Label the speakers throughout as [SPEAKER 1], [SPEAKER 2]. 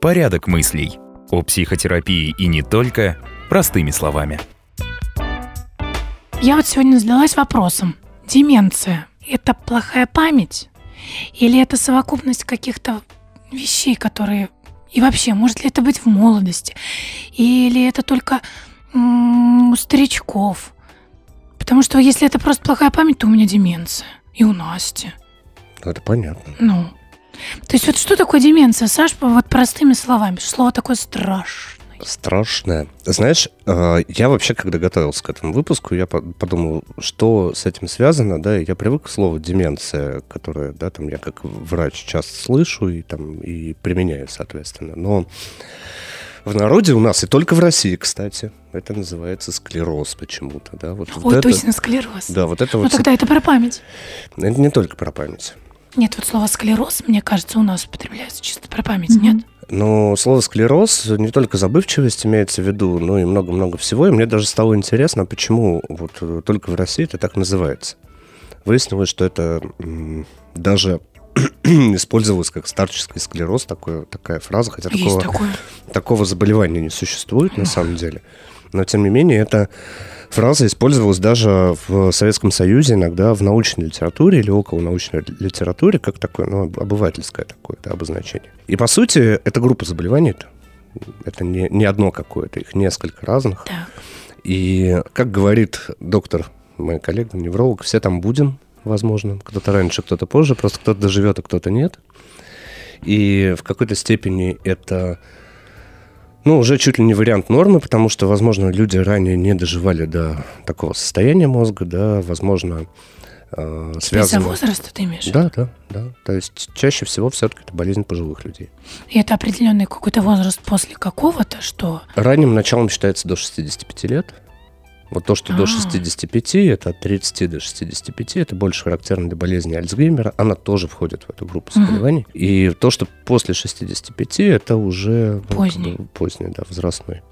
[SPEAKER 1] Порядок мыслей. О психотерапии и не только простыми словами.
[SPEAKER 2] Я вот сегодня задалась вопросом. Деменция – это плохая память? Или это совокупность каких-то вещей, которые... И вообще, может ли это быть в молодости? Или это только у старичков? Потому что если это просто плохая память, то у меня деменция. И у Насти.
[SPEAKER 3] Это понятно.
[SPEAKER 2] Ну. То есть вот что такое деменция, Саш, вот простыми словами? Слово такое страшное.
[SPEAKER 3] Страшное. Знаешь, э, я вообще, когда готовился к этому выпуску, я подумал, что с этим связано, да, я привык к слову деменция, которое, да, там я как врач часто слышу и там и применяю, соответственно. Но в народе у нас, и только в России, кстати, это называется склероз почему-то, да. Вот,
[SPEAKER 2] Ой,
[SPEAKER 3] вот
[SPEAKER 2] точно, склероз.
[SPEAKER 3] Да, вот это
[SPEAKER 2] ну,
[SPEAKER 3] вот...
[SPEAKER 2] Ну, тогда это про память.
[SPEAKER 3] Это не только про память.
[SPEAKER 2] Нет, вот слово склероз, мне кажется, у нас употребляется чисто про память, mm-hmm. нет?
[SPEAKER 3] Ну, слово склероз не только забывчивость имеется в виду, но и много-много всего. И мне даже стало интересно, почему вот э, только в России это так называется. Выяснилось, что это даже использовалось как старческий склероз, такое, такая фраза, хотя такого, такого заболевания не существует на самом деле. Но, тем не менее, это фраза использовалась даже в Советском Союзе иногда в научной литературе или около научной литературе, как такое, ну, обывательское такое да, обозначение. И, по сути, это группа заболеваний, это, это не, не одно какое-то, их несколько разных.
[SPEAKER 2] Так.
[SPEAKER 3] И, как говорит доктор, мой коллега, невролог, все там будем, возможно. Кто-то раньше, кто-то позже, просто кто-то доживет, а кто-то нет. И в какой-то степени это ну, уже чуть ли не вариант нормы, потому что, возможно, люди ранее не доживали до такого состояния мозга, да, возможно,
[SPEAKER 2] э, связано... Из-за возраста ты имеешь?
[SPEAKER 3] Да, да, да. То есть чаще всего все-таки это болезнь пожилых людей.
[SPEAKER 2] И это определенный какой-то возраст после какого-то, что...
[SPEAKER 3] Ранним началом считается до 65 лет. Вот то, что А-а-а. до 65, а. это от 30 до 65, это больше характерно для болезни Альцгеймера. Она тоже входит в эту группу заболеваний. Угу. И то, что после 65, это уже
[SPEAKER 2] поздний,
[SPEAKER 3] ну, поздний да, возрастной.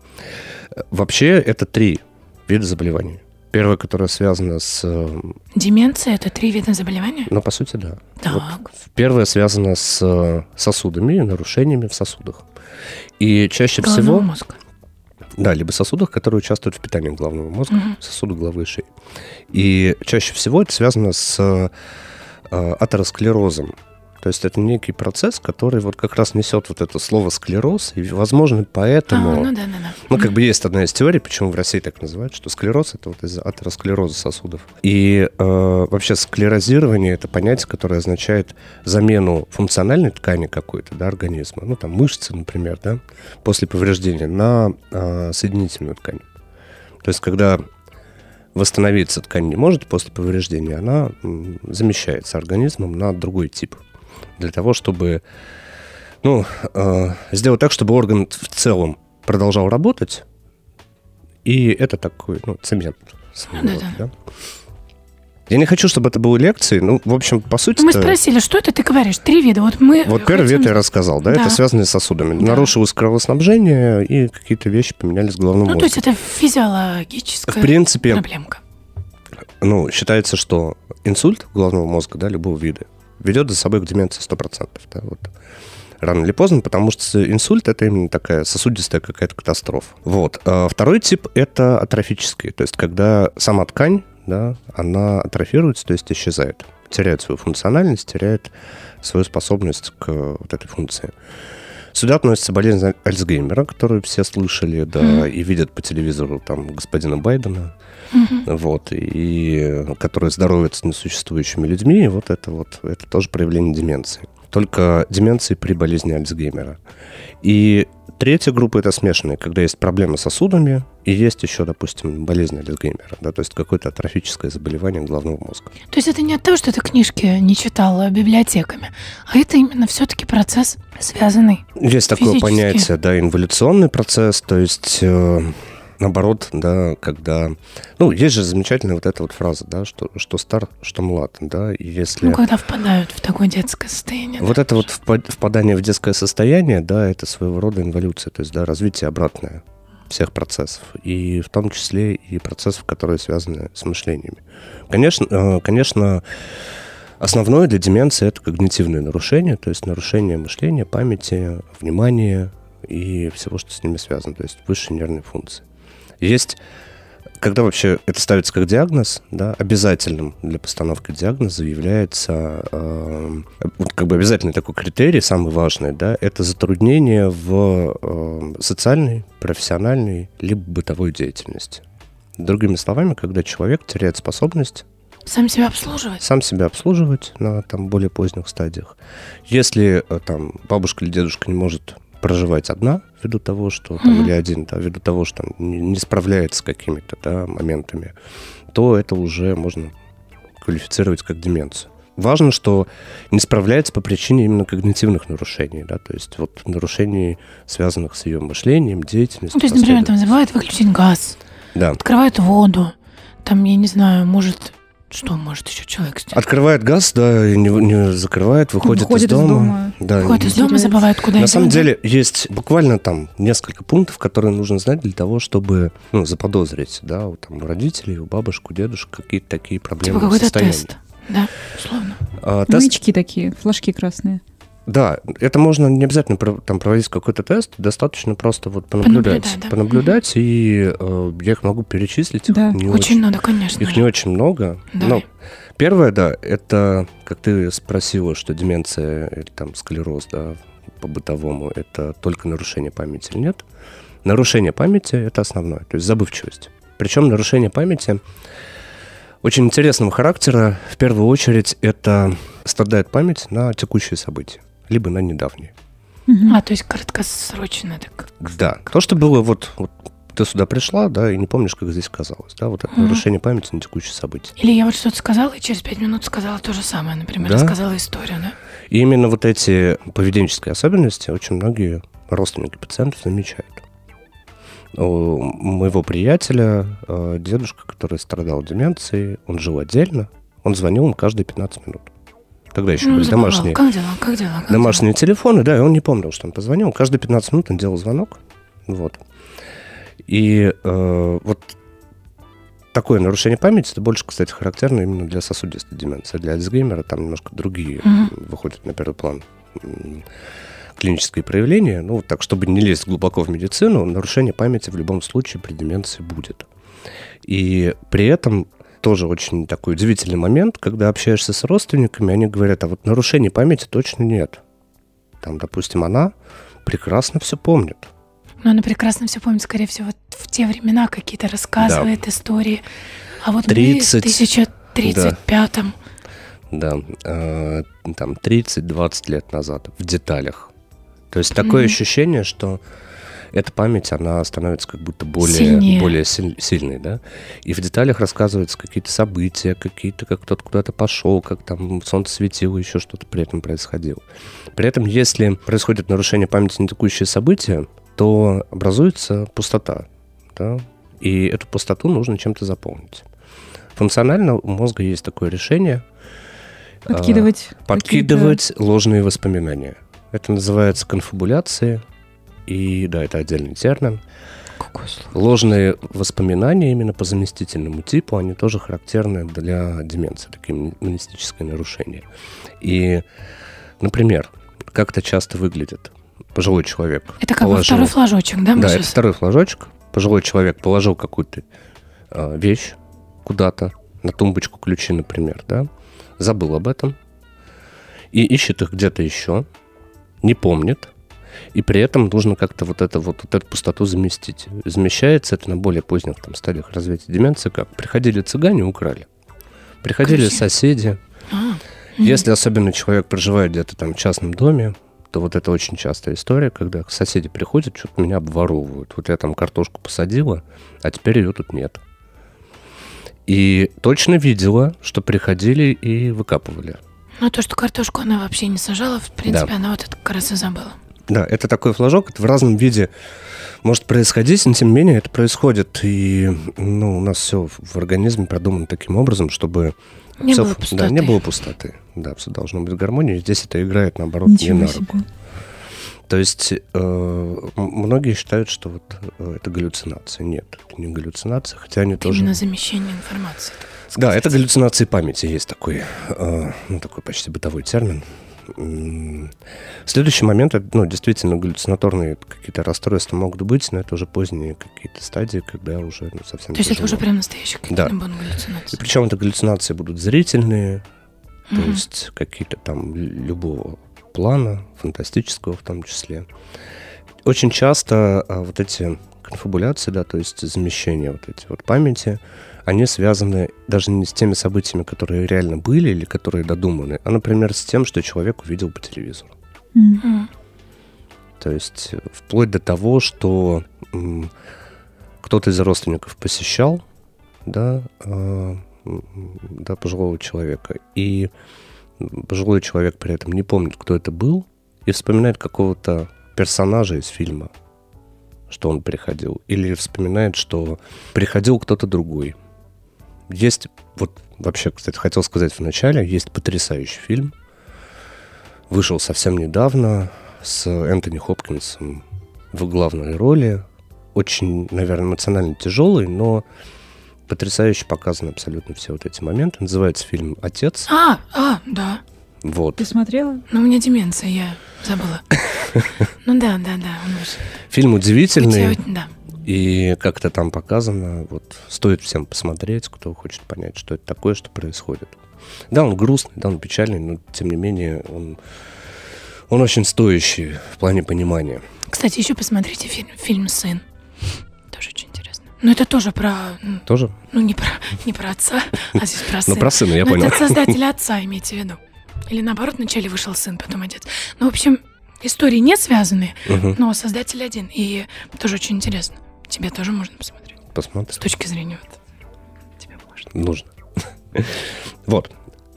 [SPEAKER 3] Вообще это три вида заболеваний. Первое, которое связано с... Э,
[SPEAKER 2] Деменция – это три вида заболевания?
[SPEAKER 3] Ну, по сути, да.
[SPEAKER 2] Так. Вот
[SPEAKER 3] первое связано с э, сосудами, нарушениями в сосудах. И чаще
[SPEAKER 2] Головного
[SPEAKER 3] всего...
[SPEAKER 2] мозга.
[SPEAKER 3] Да, либо сосудах, которые участвуют в питании головного мозга, угу. сосуды головы и шеи. И чаще всего это связано с э, атеросклерозом. То есть это некий процесс, который вот как раз несет вот это слово склероз, и, возможно, поэтому... А,
[SPEAKER 2] ну да, да, да.
[SPEAKER 3] Ну, как бы есть одна из теорий, почему в России так называют, что склероз — это вот из-за атеросклероза сосудов. И э, вообще склерозирование — это понятие, которое означает замену функциональной ткани какой-то, да, организма, ну, там, мышцы, например, да, после повреждения, на э, соединительную ткань. То есть когда восстановиться ткань не может после повреждения, она замещается организмом на другой тип для того, чтобы ну, э, сделать так, чтобы орган в целом продолжал работать. И это такой, ну, цемент.
[SPEAKER 2] Да, да. да?
[SPEAKER 3] Я не хочу, чтобы это были лекции. Ну, в общем, по сути...
[SPEAKER 2] Мы спросили, что это ты говоришь? Три вида. Вот мы...
[SPEAKER 3] Вот хотим... первый вид я рассказал, да? да. Это связано с сосудами. Да. Нарушилось кровоснабжение, и какие-то вещи поменялись в головном
[SPEAKER 2] ну,
[SPEAKER 3] мозге.
[SPEAKER 2] то есть это физиологическая
[SPEAKER 3] в принципе,
[SPEAKER 2] проблемка.
[SPEAKER 3] Ну, считается, что инсульт головного мозга, да, любого вида, ведет за собой к деменции 100%. Да, вот. Рано или поздно, потому что инсульт – это именно такая сосудистая какая-то катастрофа. Вот. А второй тип – это атрофический, то есть когда сама ткань, да, она атрофируется, то есть исчезает, теряет свою функциональность, теряет свою способность к вот этой функции. Сюда относится болезнь Альцгеймера, которую все слышали, да, mm-hmm. и видят по телевизору там господина Байдена, mm-hmm. вот, и которые здороваются с несуществующими людьми, и вот это вот, это тоже проявление деменции. Только деменции при болезни Альцгеймера. И Третья группа – это смешанные, когда есть проблемы с сосудами и есть еще, допустим, болезнь Альцгеймера, да, то есть какое-то атрофическое заболевание головного мозга.
[SPEAKER 2] То есть это не от того, что ты книжки не читала библиотеками, а это именно все-таки процесс связанный
[SPEAKER 3] Есть такое понятие, да, инволюционный процесс, то есть э, наоборот, да, когда... Ну, есть же замечательная вот эта вот фраза, да, что, что стар, что млад, да, и если...
[SPEAKER 2] Ну, когда впадают в такое детское состояние.
[SPEAKER 3] Вот
[SPEAKER 2] да,
[SPEAKER 3] это вот впадание в детское состояние, да, это своего рода инволюция, то есть, да, развитие обратное. Всех процессов, и в том числе и процессов, которые связаны с мышлениями. Конечно, э, конечно, основное для деменции это когнитивные нарушения, то есть нарушение мышления, памяти, внимания и всего, что с ними связано, то есть высшие нервные функции. Есть когда вообще это ставится как диагноз, да, обязательным для постановки диагноза является э, как бы обязательный такой критерий, самый важный, да, это затруднение в э, социальной, профессиональной либо бытовой деятельности. Другими словами, когда человек теряет способность
[SPEAKER 2] сам себя обслуживать.
[SPEAKER 3] Сам себя обслуживать на там более поздних стадиях. Если э, там бабушка или дедушка не может проживать одна, ввиду того, что там, mm-hmm. или один, да, ввиду того, что не, не справляется с какими-то да, моментами, то это уже можно квалифицировать как деменцию. Важно, что не справляется по причине именно когнитивных нарушений, да, то есть вот нарушений, связанных с ее мышлением, деятельностью.
[SPEAKER 2] Ну, то есть, например, там забывает выключить газ,
[SPEAKER 3] да.
[SPEAKER 2] открывает воду, там, я не знаю, может что может еще человек сделать?
[SPEAKER 3] Открывает газ, да, и не, не закрывает, выходит,
[SPEAKER 4] выходит
[SPEAKER 3] из,
[SPEAKER 4] из
[SPEAKER 3] дома.
[SPEAKER 4] дома.
[SPEAKER 3] Да,
[SPEAKER 2] выходит из дома, забывает, куда
[SPEAKER 3] На
[SPEAKER 2] идет.
[SPEAKER 3] самом деле есть буквально там несколько пунктов, которые нужно знать для того, чтобы ну, заподозрить, да, у, там, у родителей, у бабушек, у дедушек какие-то такие проблемы.
[SPEAKER 2] Типа какой-то тест, да, условно.
[SPEAKER 3] А, тест,
[SPEAKER 4] Маячки такие, флажки красные.
[SPEAKER 3] Да, это можно не обязательно там проводить какой-то тест, достаточно просто вот понаблюдать,
[SPEAKER 2] Понаблюдать, да.
[SPEAKER 3] понаблюдать, и э, я их могу перечислить.
[SPEAKER 4] Да.
[SPEAKER 3] не
[SPEAKER 2] Очень надо, конечно.
[SPEAKER 3] Их
[SPEAKER 2] же.
[SPEAKER 3] не очень много.
[SPEAKER 2] Да.
[SPEAKER 3] Но первое, да, это, как ты спросила, что деменция или там склероз, да, по-бытовому, это только нарушение памяти или нет. Нарушение памяти – это основное, то есть забывчивость. Причем нарушение памяти очень интересного характера. В первую очередь это страдает память на текущие события, либо на недавние.
[SPEAKER 2] А, то есть краткосрочно так.
[SPEAKER 3] Да, то, что было вот, вот ты сюда пришла, да, и не помнишь, как здесь казалось, да, вот это
[SPEAKER 2] Мгм.
[SPEAKER 3] нарушение памяти на текущие события.
[SPEAKER 2] Или я вот что-то сказала, и через пять минут сказала то же самое, например,
[SPEAKER 3] Да?
[SPEAKER 2] рассказала историю, да?
[SPEAKER 3] И именно вот эти поведенческие особенности очень многие родственники пациентов замечают. У моего приятеля э, дедушка, который страдал деменцией, он жил отдельно, он звонил им каждые 15 минут. Тогда еще были домашние,
[SPEAKER 2] Как дела, как дела? как
[SPEAKER 3] домашние телефоны, да, и он не помнил, что он позвонил. Каждые 15 минут он делал звонок. Вот. И э, вот такое нарушение памяти, это больше, кстати, характерно именно для сосудистой деменции. Для Альцгеймера там немножко другие
[SPEAKER 2] Мгм.
[SPEAKER 3] выходят на первый план клинические проявления. Ну, так, чтобы не лезть глубоко в медицину, нарушение памяти в любом случае при деменции будет. И при этом тоже очень такой удивительный момент, когда общаешься с родственниками, они говорят, а вот нарушений памяти точно нет. Там, допустим, она прекрасно все помнит.
[SPEAKER 2] Но она прекрасно все помнит, скорее всего, в те времена какие-то рассказывает истории. А вот
[SPEAKER 3] 30,
[SPEAKER 2] мы в 1035-м.
[SPEAKER 3] Да, э, там 30-20 лет назад, в деталях. То есть такое
[SPEAKER 2] Мгм.
[SPEAKER 3] ощущение, что эта память, она становится как будто более,
[SPEAKER 2] Сильнее.
[SPEAKER 3] более силь- сильной, да? И в деталях рассказываются какие-то события, какие-то, как кто-то куда-то пошел, как там солнце светило, еще что-то при этом происходило. При этом, если происходит нарушение памяти на текущие события, то образуется пустота, да? И эту пустоту нужно чем-то заполнить. Функционально у мозга есть такое решение –
[SPEAKER 4] Подкидывать.
[SPEAKER 3] а, подкидывать ложные воспоминания. Это называется конфабуляцией. И да, это отдельный термин.
[SPEAKER 2] Какое слово?
[SPEAKER 3] Ложные воспоминания именно по заместительному типу, они тоже характерны для деменции, такие монистические нарушения. И, например, как это часто выглядит. Пожилой человек
[SPEAKER 2] Это как бы
[SPEAKER 3] положил-
[SPEAKER 2] второй флажочек, да?
[SPEAKER 3] да,
[SPEAKER 2] сейчас?
[SPEAKER 3] это второй флажочек. Пожилой человек положил какую-то э, вещь куда-то, на тумбочку ключи, например, да, забыл об этом и ищет их где-то еще, не помнит, и при этом нужно как-то вот, это, вот, вот эту пустоту заместить. Замещается это на более поздних там, стадиях развития деменции, как приходили цыгане, украли. Приходили
[SPEAKER 2] Ключи.
[SPEAKER 3] соседи.
[SPEAKER 2] А.
[SPEAKER 3] Если особенно человек проживает где-то там в частном доме, то вот это очень частая история, когда соседи приходят, что-то меня обворовывают. Вот я там картошку посадила, а теперь ее тут нет. И точно видела, что приходили и выкапывали.
[SPEAKER 2] Ну, то, что картошку она вообще не сажала, в принципе, она вот это как раз и забыла.
[SPEAKER 3] Да, это такой флажок, это в разном виде может происходить, но тем не менее это происходит. И ну, у нас все в организме продумано таким образом, чтобы
[SPEAKER 2] Не
[SPEAKER 3] всё
[SPEAKER 2] было пустоты.
[SPEAKER 3] Да, не было пустоты. Да, все должно быть в гармонии. Здесь это играет, наоборот, не
[SPEAKER 4] Ничего
[SPEAKER 3] на
[SPEAKER 4] себе.
[SPEAKER 3] руку. То есть э, многие считают, что вот э, это галлюцинация. Нет, это не галлюцинация, хотя они тоже...
[SPEAKER 2] Именно замещение информации.
[SPEAKER 3] Да, это галлюцинации памяти, есть такой, э, ну, такой почти бытовой термин. Следующий момент, это, ну, действительно, галлюцинаторные какие-то расстройства могут быть, но это уже поздние какие-то стадии, когда уже ну, совсем
[SPEAKER 2] То есть это уже прям настоящие какие-то да.
[SPEAKER 3] И
[SPEAKER 2] галлюцинации.
[SPEAKER 3] причем это галлюцинации будут зрительные, то
[SPEAKER 2] Мгм.
[SPEAKER 3] есть какие-то там любого плана, фантастического в том числе. Очень часто а, вот эти конфабуляции, да, то есть замещения вот эти вот памяти, они связаны даже не с теми событиями, которые реально были или которые додуманы, а, например, с тем, что человек увидел по телевизору.
[SPEAKER 4] М.
[SPEAKER 3] То есть э, вплоть до того, что м, кто-то из родственников посещал, да, м, да, пожилого человека, и пожилой человек при этом не помнит, кто это был, и вспоминает какого-то персонажа из фильма, что он приходил, или вспоминает, что приходил кто-то другой. Есть, вот вообще, кстати, хотел сказать в начале, есть потрясающий фильм, вышел совсем недавно, с Энтони Хопкинсом в главной роли. Очень, наверное, эмоционально тяжелый, но потрясающе показаны абсолютно все вот эти моменты. Называется фильм «Отец».
[SPEAKER 2] А, а, да.
[SPEAKER 3] Вот.
[SPEAKER 4] Ты смотрела?
[SPEAKER 2] Но у меня деменция, я забыла. Ну да, да, да. он вышел.
[SPEAKER 3] Фильм удивительный,
[SPEAKER 2] Да.
[SPEAKER 3] И как-то там показано, вот стоит всем посмотреть, кто хочет понять, что это такое, что происходит. Да, он грустный, да, он печальный, но тем не менее он, он очень стоящий в плане понимания.
[SPEAKER 2] Кстати, еще посмотрите фильм, фильм «Сын». Тоже очень интересно. Но это тоже про... м,
[SPEAKER 3] Тоже?
[SPEAKER 2] Ну, не про, не про отца, а здесь про
[SPEAKER 3] Ну,
[SPEAKER 2] сына.
[SPEAKER 3] про сына, я
[SPEAKER 2] Ну,
[SPEAKER 3] понял.
[SPEAKER 2] это создателя отца, имейте в виду. Или наоборот, вначале вышел сын, потом отец. Ну, в общем, истории не связаны, но создатель один. И тоже очень интересно. Тебе тоже можно посмотреть. С
[SPEAKER 3] Посмотрим.
[SPEAKER 2] точки зрения вот. Тебе можно.
[SPEAKER 3] нужно. Вот.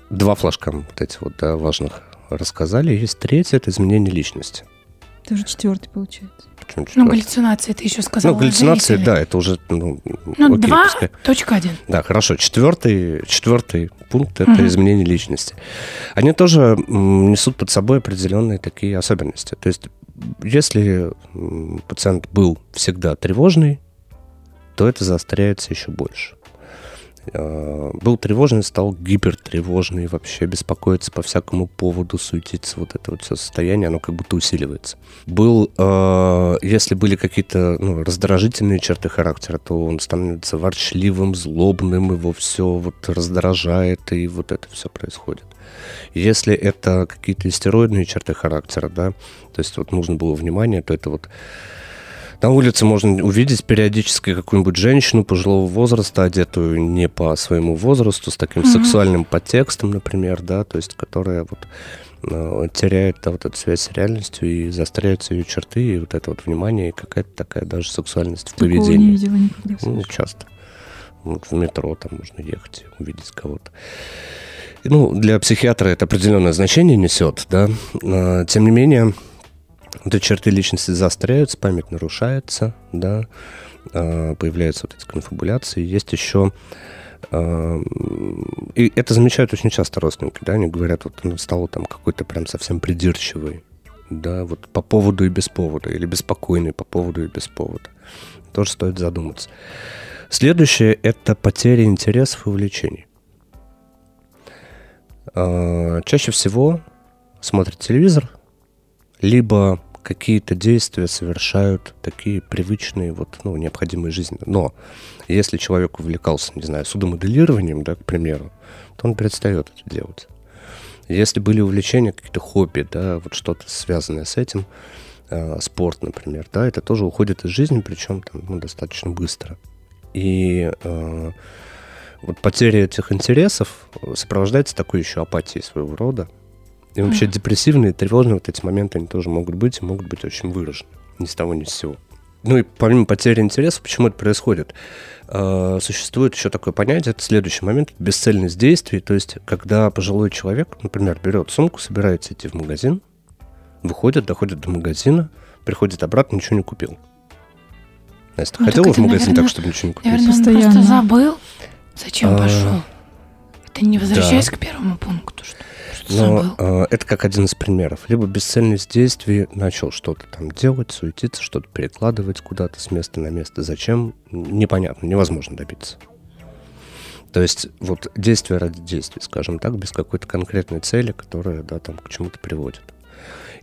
[SPEAKER 3] Два флажка вот эти вот да, важных рассказали. Есть третье, это изменение личности.
[SPEAKER 4] Это уже четвертый получается.
[SPEAKER 3] Почему
[SPEAKER 2] Ну,
[SPEAKER 3] четвертое?
[SPEAKER 2] галлюцинации ты еще сказал.
[SPEAKER 3] Ну, галлюцинации,
[SPEAKER 2] зрители.
[SPEAKER 3] да, это уже, ну,
[SPEAKER 2] Ну,
[SPEAKER 3] окей,
[SPEAKER 2] два,
[SPEAKER 3] пускай.
[SPEAKER 2] точка один.
[SPEAKER 3] Да, хорошо. Четвертый, четвертый пункт – это
[SPEAKER 2] Мгм.
[SPEAKER 3] изменение личности. Они тоже несут под собой определенные такие особенности. То есть, если пациент был всегда тревожный, то это заостряется еще больше. Э, Был тревожный, стал гипертревожный, вообще беспокоиться по всякому поводу, суетиться, вот это вот все состояние, оно как будто усиливается. Был, э, если были какие-то ну, раздражительные черты характера, то он становится ворчливым, злобным, его все вот раздражает, и вот это все происходит. Если это какие-то истероидные черты характера, да, то есть вот нужно было внимание, то это вот на улице можно увидеть периодически какую-нибудь женщину пожилого возраста, одетую не по своему возрасту, с таким
[SPEAKER 2] Мгм.
[SPEAKER 3] сексуальным подтекстом, например, да, то есть которая вот э, теряет да, вот эту связь с реальностью и заостряются ее черты, и вот это вот внимание, и какая-то такая даже сексуальность в
[SPEAKER 4] Такого не
[SPEAKER 3] поведении.
[SPEAKER 4] видела никогда.
[SPEAKER 3] Ну, часто. Вот в метро там можно ехать, увидеть кого-то. Ну, для психиатра это определенное значение несет, да. А, Тем не менее, эти черты личности заостряются, память нарушается, да, а, появляются вот эти конфабуляции. Есть еще... а, И это замечают очень часто родственники, да, они говорят, вот он стал там какой-то прям совсем придирчивый, да, вот по поводу и без повода, или беспокойный по поводу и без повода. Тоже стоит задуматься. Следующее – это потеря интересов и увлечений. А, Чаще всего смотрят телевизор, либо какие-то действия совершают такие привычные, вот, ну, необходимые жизни. Но если человек увлекался, не знаю, судомоделированием, да, к примеру, то он перестает это делать. Если были увлечения, какие-то хобби, да, вот что-то связанное с этим, э, спорт, например, да, это тоже уходит из жизни, причем там, ну, достаточно быстро. И э, вот потеря этих интересов сопровождается такой еще апатией своего рода. И вообще депрессивные, тревожные вот эти моменты, они тоже могут быть и могут быть очень выражены. Ни с того, ни с сего. Ну и помимо потери интереса, почему это происходит? Э, Существует еще такое понятие, это следующий момент, бесцельность действий. То есть, когда пожилой человек, например, берет сумку, собирается идти в магазин, выходит, доходит до магазина, приходит обратно, ничего не купил. Настя, ты
[SPEAKER 2] Ну,
[SPEAKER 3] хотела в магазин
[SPEAKER 2] наверное,
[SPEAKER 3] так, чтобы ничего не купить?
[SPEAKER 2] Наверное, он
[SPEAKER 4] Постоянно.
[SPEAKER 2] просто забыл, зачем
[SPEAKER 3] А,
[SPEAKER 2] пошел. Это не возвращаясь
[SPEAKER 3] да.
[SPEAKER 2] к первому пункту, что, что
[SPEAKER 3] Но э, это как один из примеров. Либо бесцельность действий, начал что-то там делать, суетиться, что-то перекладывать куда-то с места на место. Зачем? Непонятно, невозможно добиться. То есть вот действие ради действий, скажем так, без какой-то конкретной цели, которая, да, там к чему-то приводит.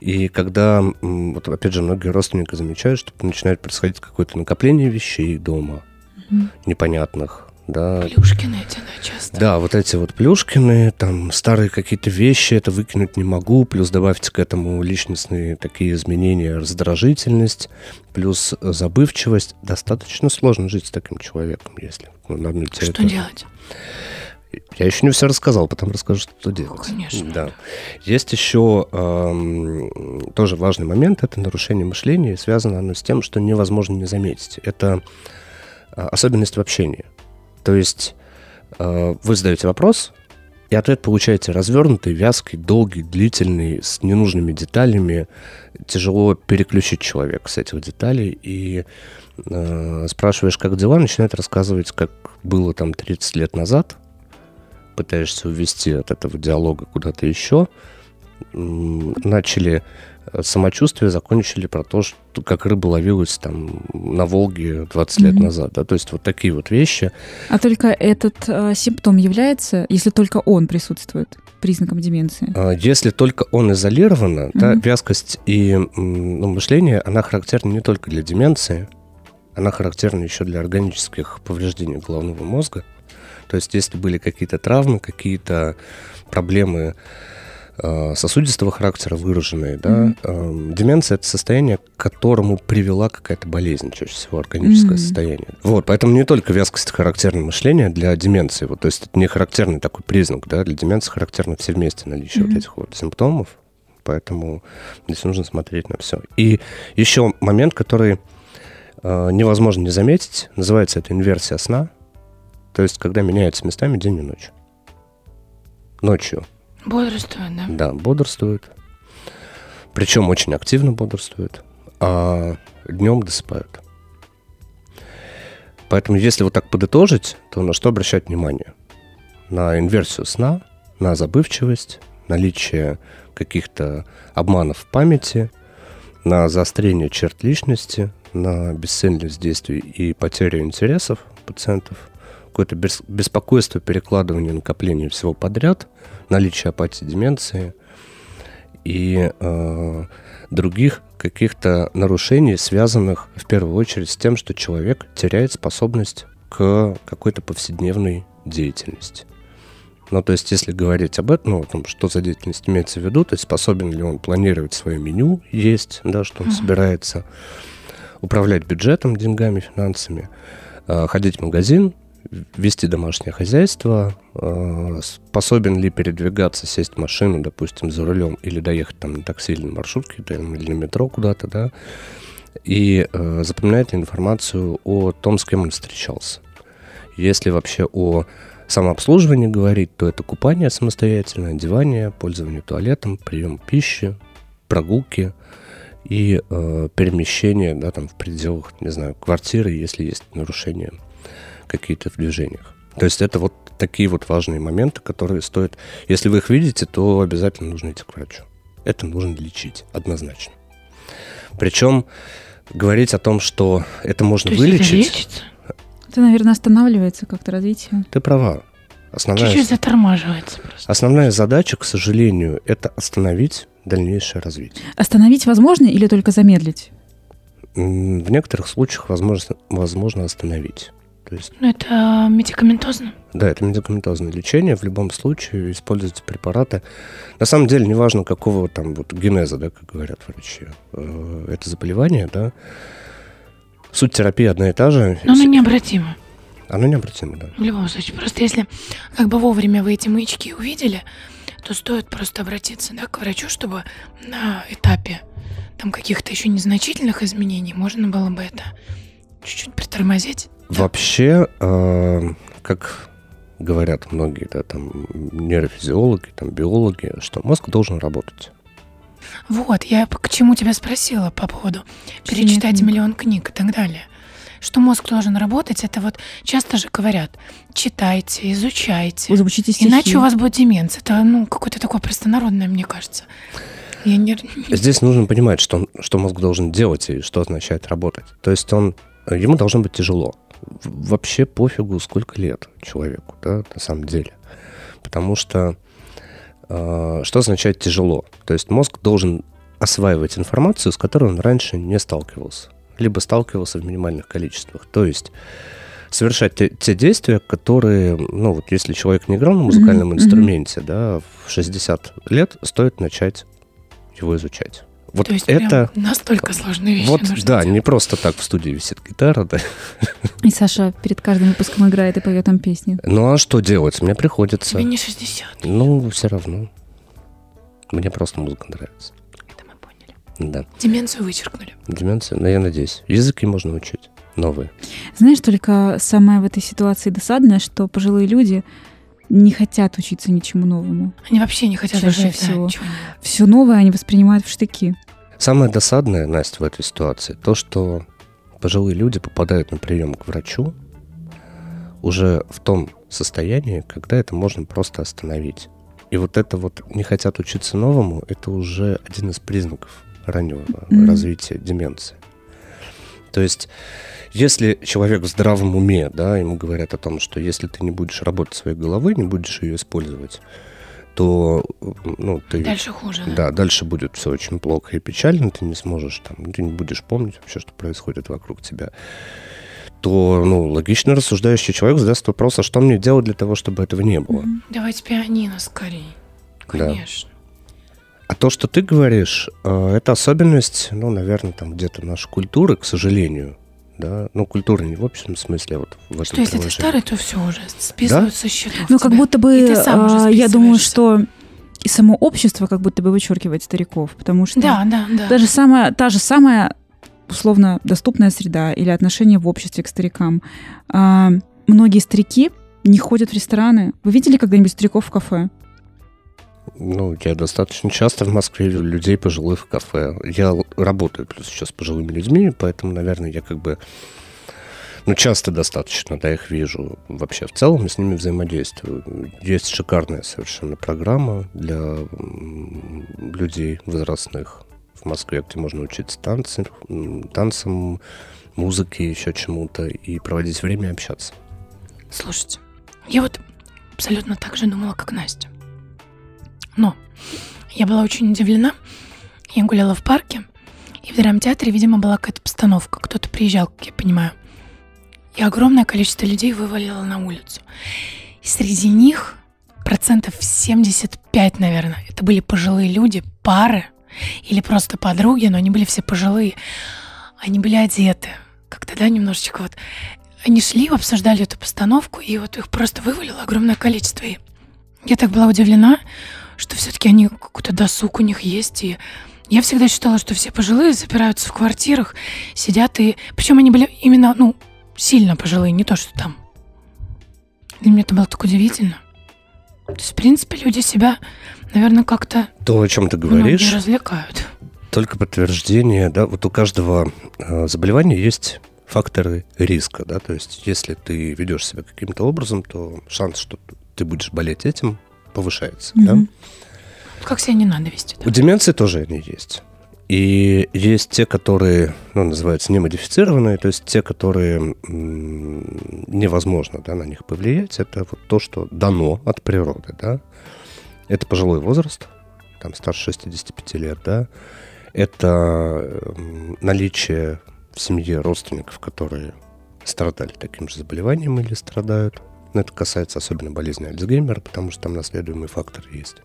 [SPEAKER 3] И когда, вот опять же, многие родственники замечают, что начинает происходить какое-то накопление вещей дома,
[SPEAKER 4] Мгм.
[SPEAKER 3] непонятных, да,
[SPEAKER 2] Плюшкины эти, часто.
[SPEAKER 3] да, вот эти вот плюшкины, там старые какие-то вещи, это выкинуть не могу, плюс добавьте к этому личностные такие изменения, раздражительность, плюс забывчивость. Достаточно сложно жить с таким человеком, если ну, на
[SPEAKER 2] Что делать?
[SPEAKER 3] Я еще не все рассказал, потом расскажу, что делать.
[SPEAKER 2] Конечно,
[SPEAKER 3] Да. Есть еще эм, тоже важный момент, это нарушение мышления, и связано оно с тем, что невозможно не заметить. Это э, особенность в общении. То есть э, вы задаете вопрос, и ответ получаете развернутый, вязкий, долгий, длительный, с ненужными деталями. Тяжело переключить человека с этих деталей. И э, спрашиваешь, как дела, начинает рассказывать, как было там 30 лет назад. Пытаешься увести от этого диалога куда-то еще. Начали самочувствие, закончили про то, что как рыба ловилась там на Волге 20 лет
[SPEAKER 4] Мгм.
[SPEAKER 3] назад. Да? То есть вот такие вот вещи.
[SPEAKER 4] А только этот э, симптом является, если только он присутствует, признаком деменции.
[SPEAKER 3] А, Если только он изолировано, да,
[SPEAKER 4] Мгм.
[SPEAKER 3] вязкость и ну, мышление, она характерна не только для деменции, она характерна еще для органических повреждений головного мозга. То есть если были какие-то травмы, какие-то проблемы э, сосудистого характера выраженные, да, эм, деменция это состояние, к которому привела какая-то болезнь, чаще всего органическое
[SPEAKER 4] Мгм.
[SPEAKER 3] состояние. Вот, поэтому не только вязкость характерно мышления для деменции, вот, то есть это не характерный такой признак, да, для деменции характерно все вместе наличие
[SPEAKER 4] Мгм.
[SPEAKER 3] вот этих вот симптомов, поэтому здесь нужно смотреть на все. И еще момент, который э, невозможно не заметить, называется это инверсия сна, то есть когда меняются местами день и ночь. Ночью
[SPEAKER 2] Бодрствует, да?
[SPEAKER 3] да, бодрствуют. Причем очень активно бодрствуют, а днем досыпают. Поэтому, если вот так подытожить, то на что обращать внимание? На инверсию сна, на забывчивость, наличие каких-то обманов в памяти, на заострение черт личности, на бесцельность действий и потерю интересов пациентов, какое-то бес- беспокойство, перекладывание, накопление всего подряд, наличие апатии, деменции и э, других каких-то нарушений, связанных в первую очередь с тем, что человек теряет способность к какой-то повседневной деятельности. Ну, то есть, если говорить об этом, ну, о том, что за деятельность имеется в виду, то есть способен ли он планировать свое меню, есть, да, что он собирается, управлять бюджетом, деньгами, финансами, э, ходить в магазин, вести домашнее хозяйство, э, способен ли передвигаться, сесть в машину, допустим, за рулем, или доехать там на такси или на маршрутке, или на метро куда-то, да, и э, запоминает информацию о том, с кем он встречался. Если вообще о самообслуживании говорить, то это купание самостоятельное, одевание, пользование туалетом, прием пищи, прогулки и э, перемещение, да, там в пределах, не знаю, квартиры, если есть нарушения какие-то в движениях. То есть это вот такие вот важные моменты, которые стоит... Если вы их видите, то обязательно нужно идти к врачу. Это нужно лечить, однозначно. Причем говорить о том, что это можно
[SPEAKER 2] То есть это
[SPEAKER 3] вылечить,
[SPEAKER 2] лечится?
[SPEAKER 4] Это, наверное, останавливается как-то развитие.
[SPEAKER 3] ты права. Основная,
[SPEAKER 2] Чуть-чуть затормаживается просто.
[SPEAKER 3] основная задача, к сожалению, это остановить дальнейшее развитие.
[SPEAKER 4] Остановить возможно или только замедлить?
[SPEAKER 3] В некоторых случаях возможно, возможно остановить. То есть,
[SPEAKER 2] Ну, это медикаментозно.
[SPEAKER 3] да, это медикаментозное лечение. В любом случае используются препараты. На самом деле, неважно, какого там вот генеза, да, как говорят врачи, э, это заболевание, да. Суть терапии одна и та же.
[SPEAKER 2] Но оно необратимо.
[SPEAKER 3] Оно необратимо, да.
[SPEAKER 2] В любом случае. Просто если как бы вовремя вы эти маячки увидели, то стоит просто обратиться да, к врачу, чтобы на этапе там каких-то еще незначительных изменений можно было бы это чуть-чуть притормозить.
[SPEAKER 3] Вообще, э, как говорят многие, да, там, нейрофизиологи, там, биологи, что мозг должен работать.
[SPEAKER 2] Вот, я к чему тебя спросила по поводу перечитать миллион книг и так далее. что мозг должен работать, это вот часто же говорят, читайте, изучайте.
[SPEAKER 4] Вы звучите стихи.
[SPEAKER 2] Иначе у вас будет деменция. Это ну, какое-то такое простонародное, мне кажется. Я не...
[SPEAKER 3] Здесь нужно понимать, что, он, что мозг должен делать и что означает работать. То есть он, ему должно быть тяжело. Вообще пофигу, сколько лет человеку, да, на самом деле. Потому что э, что означает тяжело? То есть мозг должен осваивать информацию, с которой он раньше не сталкивался, либо сталкивался в минимальных количествах. То есть совершать те, те действия, которые, ну вот если человек не играл на музыкальном mm-hmm. инструменте, да, в 60 лет стоит начать его изучать. Вот
[SPEAKER 2] То есть
[SPEAKER 3] это
[SPEAKER 2] настолько сложные вещи.
[SPEAKER 3] Вот
[SPEAKER 2] нужно
[SPEAKER 3] да,
[SPEAKER 2] делать.
[SPEAKER 3] не просто так в студии висит гитара, да.
[SPEAKER 4] И Саша перед каждым выпуском играет и поет там песни.
[SPEAKER 3] Ну а что делать? Мне приходится.
[SPEAKER 2] Тебе не 60.
[SPEAKER 3] Ну, все равно. Мне просто музыка нравится.
[SPEAKER 2] Это мы поняли.
[SPEAKER 3] Да.
[SPEAKER 2] Деменцию вычеркнули.
[SPEAKER 3] Деменция, ну я надеюсь. Языки можно учить. Новые.
[SPEAKER 4] Знаешь, только самое в этой ситуации досадное, что пожилые люди не хотят учиться ничему новому.
[SPEAKER 2] Они вообще не хотят
[SPEAKER 4] Чаще всего.
[SPEAKER 2] всего.
[SPEAKER 4] Все новое они воспринимают в штыки.
[SPEAKER 3] Самое досадное, Настя, в этой ситуации, то, что пожилые люди попадают на прием к врачу уже в том состоянии, когда это можно просто остановить. И вот это вот не хотят учиться новому, это уже один из признаков раннего
[SPEAKER 4] Мгм.
[SPEAKER 3] развития деменции. То есть, если человек в здравом уме, да, ему говорят о том, что если ты не будешь работать своей головой, не будешь ее использовать, то ну, ты
[SPEAKER 2] Дальше хуже.
[SPEAKER 3] да, дальше будет все очень плохо и печально, ты не сможешь там, ты не будешь помнить вообще, что происходит вокруг тебя. То, ну, логично рассуждающий человек задаст вопрос, а что мне делать для того, чтобы этого не было?
[SPEAKER 2] Давайте пианино скорее.
[SPEAKER 3] Да. А то, что ты говоришь, э, это особенность, ну, наверное, там где-то нашей культуры, к сожалению. Да? Ну, культуры не в общем смысле, а вот в этом
[SPEAKER 2] Что если ты старый, то все уже списывают со счетов.
[SPEAKER 4] Ну, как будто бы, а, я думаю, что и само общество как будто бы вычеркивает стариков, потому что
[SPEAKER 2] Да, да, да.
[SPEAKER 4] даже самая, та же самая условно доступная среда или отношение в обществе к старикам. А, многие старики не ходят в рестораны. Вы видели когда-нибудь стариков в кафе?
[SPEAKER 3] Ну, я достаточно часто в Москве вижу людей пожилых в кафе. Я работаю плюс сейчас с пожилыми людьми, поэтому, наверное, я как бы ну, часто достаточно, да, их вижу вообще в целом и с ними взаимодействую. Есть шикарная совершенно программа для людей возрастных в Москве, где можно учиться танцы, танцам, музыке, еще чему-то, и проводить время и общаться.
[SPEAKER 2] Слушайте, я вот абсолютно так же думала, как Настя. Но я была очень удивлена. Я гуляла в парке, и в драмтеатре, видимо, была какая-то постановка. Кто-то приезжал, как я понимаю. И огромное количество людей вывалило на улицу. И среди них процентов 75, наверное, это были пожилые люди, пары или просто подруги, но они были все пожилые. Они были одеты. Как-то, да, немножечко вот они шли, обсуждали эту постановку, и вот их просто вывалило огромное количество. И я так была удивлена, что все-таки они какой-то досуг у них есть. И я всегда считала, что все пожилые запираются в квартирах, сидят и... Причем они были именно, ну, сильно пожилые, не то, что там. Для меня это было так удивительно. То есть, в принципе, люди себя, наверное, как-то
[SPEAKER 3] То, о чем ты говоришь,
[SPEAKER 2] развлекают.
[SPEAKER 3] только подтверждение, да, вот у каждого э, заболевания есть факторы риска, да, то есть если ты ведешь себя каким-то образом, то шанс, что ты будешь болеть этим, повышается, да.
[SPEAKER 4] Мгм.
[SPEAKER 2] Как себя не надо вести.
[SPEAKER 3] У
[SPEAKER 2] Да?
[SPEAKER 3] деменции тоже они есть. И есть те, которые, ну, называются немодифицированные, то есть те, которые невозможно да, на них повлиять. Это вот то, что дано от природы, да. Это пожилой возраст, там старше 65 лет, да. Это м, наличие в семье родственников, которые страдали таким же заболеванием или страдают. Но это касается особенно болезни Альцгеймера, потому что там наследуемый фактор есть.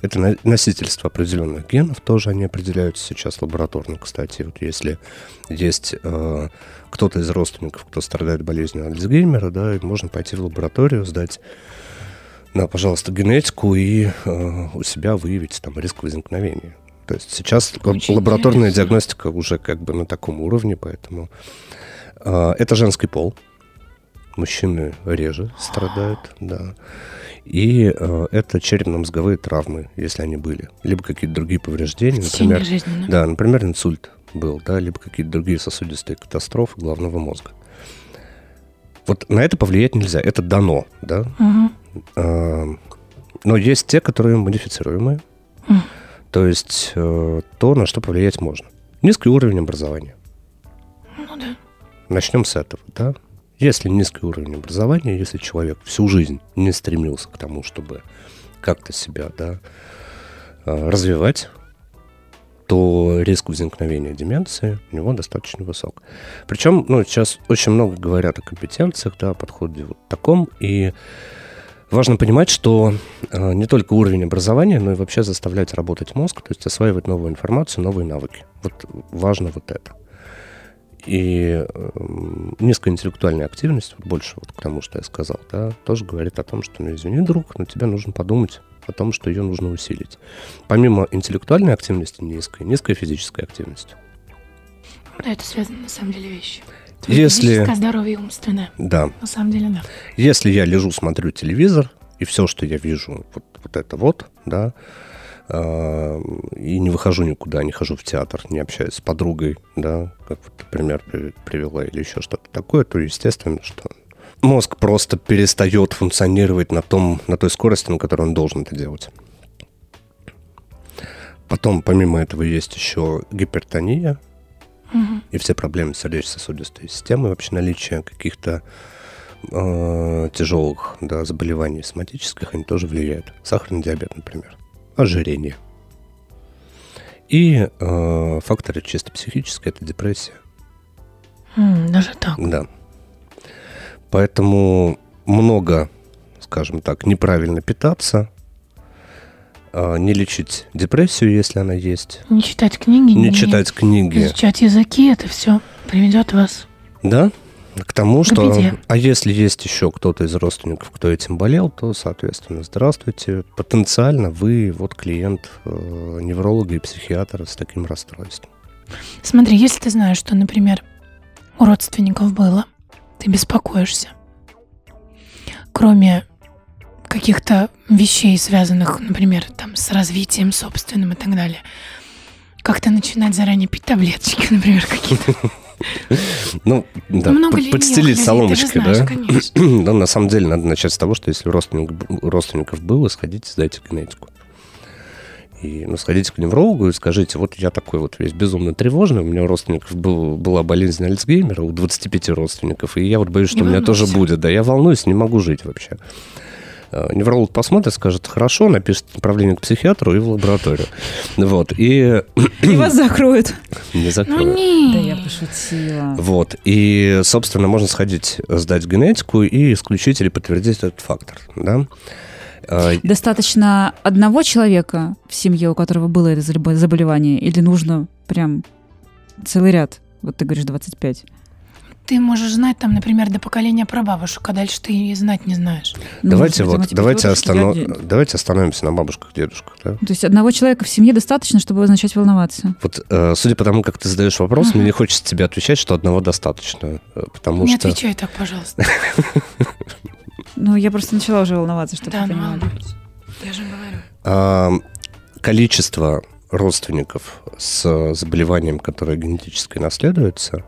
[SPEAKER 3] Это носительство определенных генов, тоже они определяются сейчас лабораторно, кстати. Вот если есть э, кто-то из родственников, кто страдает болезнью Альцгеймера, да, можно пойти в лабораторию, сдать на, пожалуйста, генетику и э, у себя выявить там риск возникновения. То есть сейчас
[SPEAKER 2] Очень
[SPEAKER 3] лабораторная
[SPEAKER 2] интересно.
[SPEAKER 3] диагностика уже как бы на таком уровне, поэтому э, это женский пол. Мужчины реже страдают, да. И э, это черепно-мозговые травмы, если они были. Либо какие-то другие повреждения,
[SPEAKER 2] В
[SPEAKER 3] например,
[SPEAKER 2] жизни, да?
[SPEAKER 3] да, например, инсульт был, да, либо какие-то другие сосудистые катастрофы головного мозга. Вот на это повлиять нельзя, это дано, да.
[SPEAKER 2] Мгм.
[SPEAKER 3] А, Но есть те, которые модифицируемые,
[SPEAKER 2] Мгм.
[SPEAKER 3] то есть э, то, на что повлиять можно. Низкий уровень образования.
[SPEAKER 2] Ну да.
[SPEAKER 3] Начнем с этого, да. Если низкий уровень образования, если человек всю жизнь не стремился к тому, чтобы как-то себя, да, э, развивать, то риск возникновения деменции у него достаточно высок. Причем, ну, сейчас очень много говорят о компетенциях, да, о подходе вот таком, и важно понимать, что э, не только уровень образования, но и вообще заставлять работать мозг, то есть осваивать новую информацию, новые навыки. Вот важно вот это. И эм, низкая интеллектуальная активность, больше вот к тому, что я сказал, да, тоже говорит о том, что, ну, извини, друг, но тебе нужно подумать о том, что ее нужно усилить. Помимо интеллектуальной активности низкой, низкая физическая активность.
[SPEAKER 2] Да, это связано на самом деле вещи.
[SPEAKER 3] Если-
[SPEAKER 2] Физическое здоровье и умственное.
[SPEAKER 3] Да,
[SPEAKER 2] На самом деле, да.
[SPEAKER 3] Если я лежу, смотрю телевизор, и все, что я вижу, вот, вот это вот, да, и не выхожу никуда, не хожу в театр, не общаюсь с подругой, да, как вот пример при- привела, или еще что-то такое, то естественно, что мозг просто перестает функционировать на, том, на той скорости, на которой он должен это делать. Потом, помимо этого, есть еще гипертония,
[SPEAKER 2] Мгм.
[SPEAKER 3] и все проблемы сердечно-сосудистой системы, вообще наличие каких-то э, тяжелых да, заболеваний соматических, они тоже влияют. Сахарный диабет, например, ожирение. И э, факторы чисто психические – это депрессия.
[SPEAKER 2] Даже так.
[SPEAKER 3] Да. Поэтому много, скажем так, неправильно питаться, э, не лечить депрессию, если она есть,
[SPEAKER 2] Не читать книги,
[SPEAKER 3] не читать книги.
[SPEAKER 2] изучать языки, это все приведет вас.
[SPEAKER 3] Да, к тому,
[SPEAKER 2] К
[SPEAKER 3] что...
[SPEAKER 2] беде.
[SPEAKER 3] А если есть еще кто-то из родственников, кто этим болел, то, соответственно, здравствуйте. Потенциально вы вот клиент э, невролога и психиатра с таким расстройством.
[SPEAKER 2] Смотри, если ты знаешь, что, например, у родственников было, ты беспокоишься. Кроме каких-то вещей, связанных, например, там, с развитием собственным и так далее. Как-то начинать заранее пить таблеточки, например, какие-то.
[SPEAKER 3] Ну, да,
[SPEAKER 2] Много
[SPEAKER 3] под- подстелить
[SPEAKER 2] знаешь,
[SPEAKER 3] да? Да, на самом деле надо начать с того, что если родственник- родственников было, сходите, сдайте генетику. И, ну, сходите к неврологу и скажите, вот я такой вот весь безумно тревожный, у меня у родственников был, была болезнь Альцгеймера, у 25 родственников, и я вот боюсь, что
[SPEAKER 2] Не
[SPEAKER 3] у меня тоже
[SPEAKER 2] волнуйся.
[SPEAKER 3] будет. Да, я волнуюсь, не могу жить вообще. Э, Невролог посмотрит, скажет, хорошо, напишет направление к психиатру и в лабораторию. Вот, и
[SPEAKER 4] И вас закроют.
[SPEAKER 3] не
[SPEAKER 2] Ну
[SPEAKER 3] закроют.
[SPEAKER 4] Да я пошутила.
[SPEAKER 3] Вот. И, собственно, можно сходить, сдать генетику и исключить или подтвердить этот фактор. Да? А,
[SPEAKER 4] Достаточно одного человека в семье, у которого было это забо- заболевание, или нужно прям целый ряд? Вот ты говоришь 25.
[SPEAKER 2] Ты можешь знать там, например, до поколения прабабушек, а дальше ты и знать не знаешь.
[SPEAKER 4] Ну,
[SPEAKER 3] давайте, вот, давайте, останов-
[SPEAKER 4] дяди.
[SPEAKER 3] давайте остановимся на бабушках, дедушках. Да?
[SPEAKER 4] То есть одного человека в семье достаточно, чтобы начать волноваться.
[SPEAKER 3] Вот, э, судя по тому, как ты задаешь вопрос,
[SPEAKER 2] Мгм.
[SPEAKER 3] мне не хочется тебе отвечать, что одного достаточно. э, Потому
[SPEAKER 2] не
[SPEAKER 3] что...
[SPEAKER 2] отвечай так, пожалуйста.
[SPEAKER 4] Ну, я просто начала уже волноваться, чтобы
[SPEAKER 2] Да,
[SPEAKER 4] ты
[SPEAKER 2] ну
[SPEAKER 4] понимала.
[SPEAKER 2] Я же говорю.
[SPEAKER 3] Количество родственников с заболеванием, которое генетически наследуется,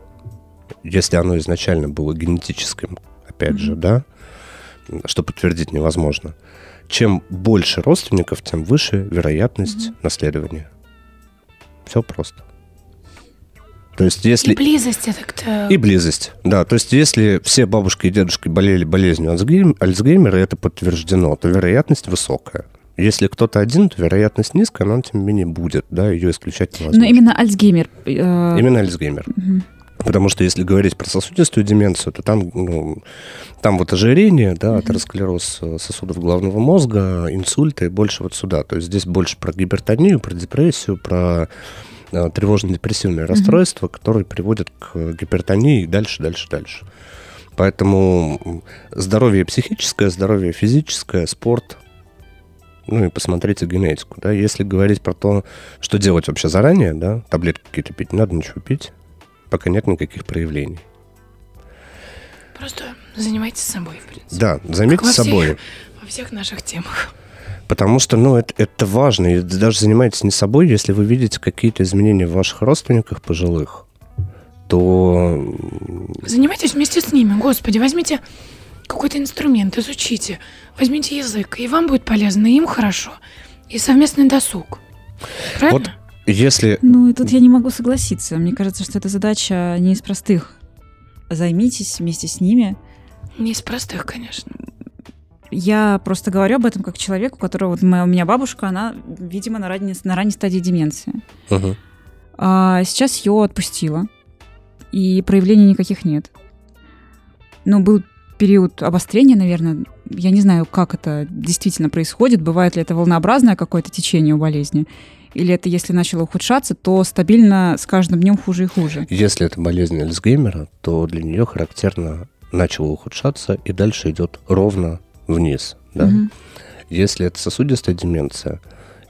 [SPEAKER 3] если оно изначально было генетическим, опять же, да, что подтвердить невозможно, чем больше родственников, тем выше вероятность наследования. Все просто. То есть если...
[SPEAKER 2] И близость это как-то...
[SPEAKER 3] И близость, да. То есть, если все бабушки и дедушки болели болезнью Альцгейм- Альцгеймера, это подтверждено, то вероятность высокая. Если кто-то один, то вероятность низкая, но тем не менее будет, да, ее исключать невозможно.
[SPEAKER 4] Но именно Альцгеймер. э,
[SPEAKER 3] Именно Альцгеймер.
[SPEAKER 4] мгм.
[SPEAKER 3] Потому что если говорить про сосудистую деменцию, то там, ну, там вот ожирение, да, атеросклероз сосудов головного мозга, инсульты и больше вот сюда. То есть здесь больше про гипертонию, про депрессию, про э, тревожно-депрессивные расстройства, которые приводят к гипертонии и дальше, дальше, дальше. Поэтому здоровье психическое, здоровье физическое, спорт, ну и посмотрите генетику, да. Если говорить про то, что делать вообще заранее, да, таблетки какие-то пить, не надо ничего пить, пока нет никаких проявлений.
[SPEAKER 2] Просто занимайтесь собой, в принципе.
[SPEAKER 3] Да, займитесь
[SPEAKER 2] всех-
[SPEAKER 3] собой.
[SPEAKER 2] Во всех наших темах.
[SPEAKER 3] Потому что, ну, это, это важно. И даже занимаетесь не собой, если вы видите какие-то изменения в ваших родственниках пожилых, то...
[SPEAKER 2] Занимайтесь вместе с ними. Господи, возьмите какой-то инструмент, изучите. Возьмите язык, и вам будет полезно, и им хорошо. И совместный досуг. Правильно?
[SPEAKER 3] Вот если...
[SPEAKER 4] Ну, и тут я не могу согласиться. Мне кажется, что эта задача не из простых. Займитесь вместе с ними.
[SPEAKER 2] Не из простых, конечно.
[SPEAKER 4] Я просто говорю об этом как человек, у которого вот моя, у меня бабушка, она, видимо, на ранней, на ранней стадии деменции.
[SPEAKER 3] Мгм.
[SPEAKER 4] А сейчас ее отпустила, и проявлений никаких нет. Но был период обострения, наверное. Я не знаю, как это действительно происходит. Бывает ли это волнообразное какое-то течение у болезни, или это, если начало ухудшаться, то стабильно с каждым днем хуже и хуже.
[SPEAKER 3] Если это болезнь Альцгеймера, то для нее характерно начало ухудшаться и дальше идет ровно вниз. Да?
[SPEAKER 4] Мгм.
[SPEAKER 3] Если это сосудистая деменция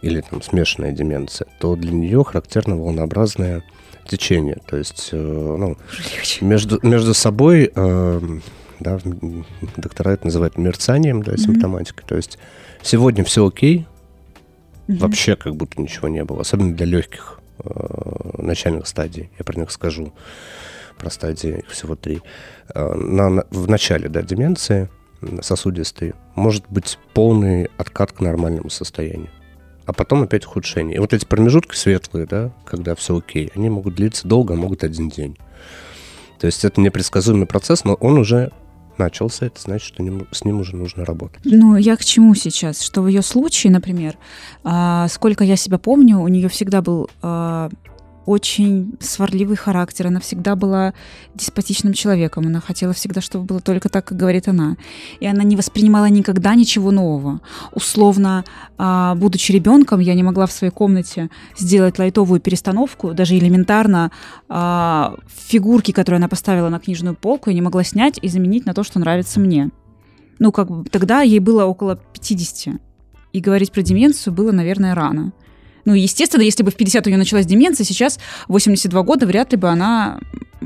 [SPEAKER 3] или там смешанная деменция, то для нее характерно волнообразное течение. То есть, э, ну, между, между собой, э, да, доктора это называют мерцанием, да, симптоматикой. То есть сегодня все окей,
[SPEAKER 4] Мгм.
[SPEAKER 3] вообще как будто ничего не было, особенно для легких э, начальных стадий. Я про них скажу, про стадии их всего три. Э, на, на- в начале да, деменции сосудистой может быть полный откат к нормальному состоянию. А потом опять ухудшение. И вот эти промежутки светлые, да, когда все окей, они могут длиться долго, а могут один день. То есть это непредсказуемый процесс, но он уже начался, это значит, что с ним уже нужно работать.
[SPEAKER 4] Ну, я к чему сейчас? Что в ее случае, например, а, сколько я себя помню, у нее всегда был а, очень сварливый характер. Она всегда была деспотичным человеком. Она хотела всегда, чтобы было только так, как говорит она. И она не воспринимала никогда ничего нового. Условно, а, будучи ребенком, я не могла в своей комнате сделать лайтовую перестановку, даже элементарно а, фигурки, которые она поставила на книжную полку, я не могла снять и заменить на то, что нравится мне. Ну, как бы тогда ей было около 50. И говорить про деменцию было, наверное, рано. Ну, естественно, если бы в 50 у нее началась деменция, сейчас, в 82 года, вряд ли бы она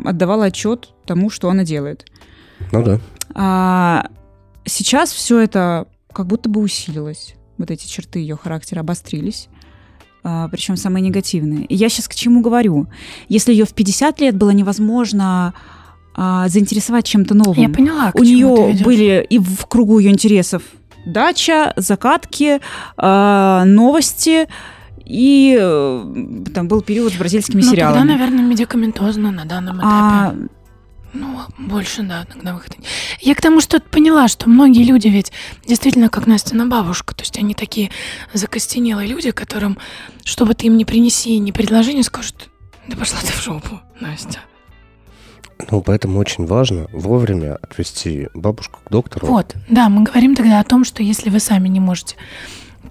[SPEAKER 4] отдавала отчет тому, что она делает.
[SPEAKER 3] Ну да.
[SPEAKER 4] А сейчас все это как будто бы усилилось. Вот эти черты ее характера обострились. А, причем самые негативные. И я сейчас к чему говорю? Если ее в 50 лет было невозможно а, заинтересовать чем-то новым,
[SPEAKER 2] Я поняла, к
[SPEAKER 4] у нее были и в кругу ее интересов дача, закатки, а, новости, и э, там был период с бразильскими
[SPEAKER 2] Ну,
[SPEAKER 4] сериалами.
[SPEAKER 2] тогда, наверное, медикаментозно на данном этапе.
[SPEAKER 4] А,
[SPEAKER 2] Ну, больше, да, на выходе. Я к тому, что поняла, что многие люди ведь действительно как Настина бабушка. То есть они такие закостенелые люди, которым, что бы ты им ни принеси, ни предложение, скажут, да пошла ты в жопу, Настя.
[SPEAKER 3] Ну, поэтому очень важно вовремя отвести бабушку к доктору.
[SPEAKER 2] Вот, да, мы говорим тогда о том, что если вы сами не можете,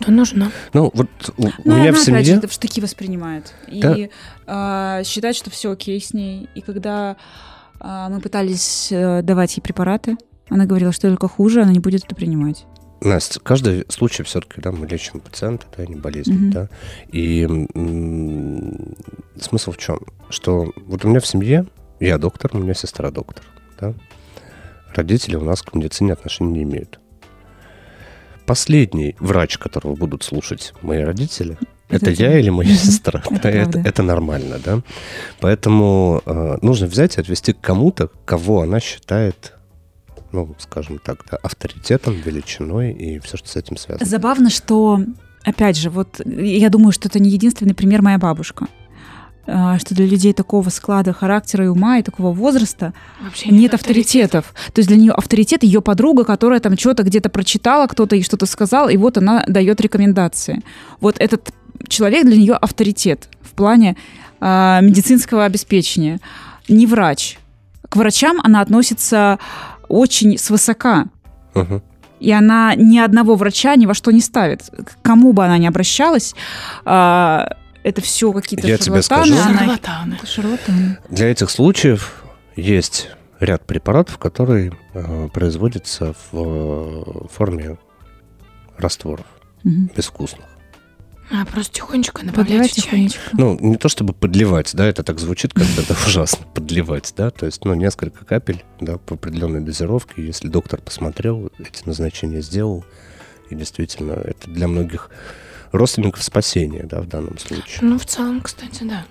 [SPEAKER 2] то нужно.
[SPEAKER 3] Ну, вот у, у
[SPEAKER 4] Ну,
[SPEAKER 3] меня
[SPEAKER 4] она,
[SPEAKER 3] в
[SPEAKER 4] опять
[SPEAKER 3] семье...
[SPEAKER 4] же, это в штыки воспринимает.
[SPEAKER 3] Да.
[SPEAKER 4] И а, считает, что все окей с ней. И когда а, мы пытались э, давать ей препараты, она говорила, что только хуже, она не будет это принимать.
[SPEAKER 3] Настя, каждый случай все-таки, да, мы лечим пациента, да, не болезнь,
[SPEAKER 4] Мгм.
[SPEAKER 3] да. И м, смысл в чем? Что вот у меня в семье, я доктор, у меня сестра доктор, да. Родители у нас к медицине отношения не имеют. Последний врач, которого будут слушать мои родители,
[SPEAKER 4] Это
[SPEAKER 3] я или моя сестра.
[SPEAKER 4] Это
[SPEAKER 3] это, это нормально, да. Поэтому э, нужно взять и отвести к кому-то, кого она считает, ну, скажем так, да, авторитетом, величиной и все, что с этим связано.
[SPEAKER 4] Забавно, что, опять же, вот я думаю, что это не единственный пример моя бабушка. А, Что для людей такого склада характера и ума и такого возраста
[SPEAKER 2] Вообще
[SPEAKER 4] нет авторитетов. То есть для нее авторитет ее подруга, которая там что-то где-то прочитала, кто-то ей что-то сказал, и вот она дает рекомендации. Вот этот человек для нее авторитет в плане а, медицинского обеспечения. Не врач. К врачам она относится очень свысока.
[SPEAKER 3] Мгм.
[SPEAKER 4] И она ни одного врача ни во что не ставит. К кому бы она ни обращалась, а, это все какие-то
[SPEAKER 3] Я тебе
[SPEAKER 4] шарлатаны.
[SPEAKER 3] скажу.
[SPEAKER 4] она-
[SPEAKER 2] Шарлатаны.
[SPEAKER 4] Шарлатаны.
[SPEAKER 3] Для этих случаев есть ряд препаратов, которые э, производятся в э, форме растворов
[SPEAKER 4] Мгм.
[SPEAKER 3] безвкусных.
[SPEAKER 2] А, просто тихонечко чай.
[SPEAKER 4] тихонечко.
[SPEAKER 3] Ну, не то чтобы подливать, да, это так звучит, как это ужасно, подливать, да, то есть, ну, несколько капель, да, по определенной дозировке, если доктор посмотрел, эти назначения сделал, И действительно, это для многих родственников спасение, да, в данном случае.
[SPEAKER 2] Ну, в целом, кстати, да.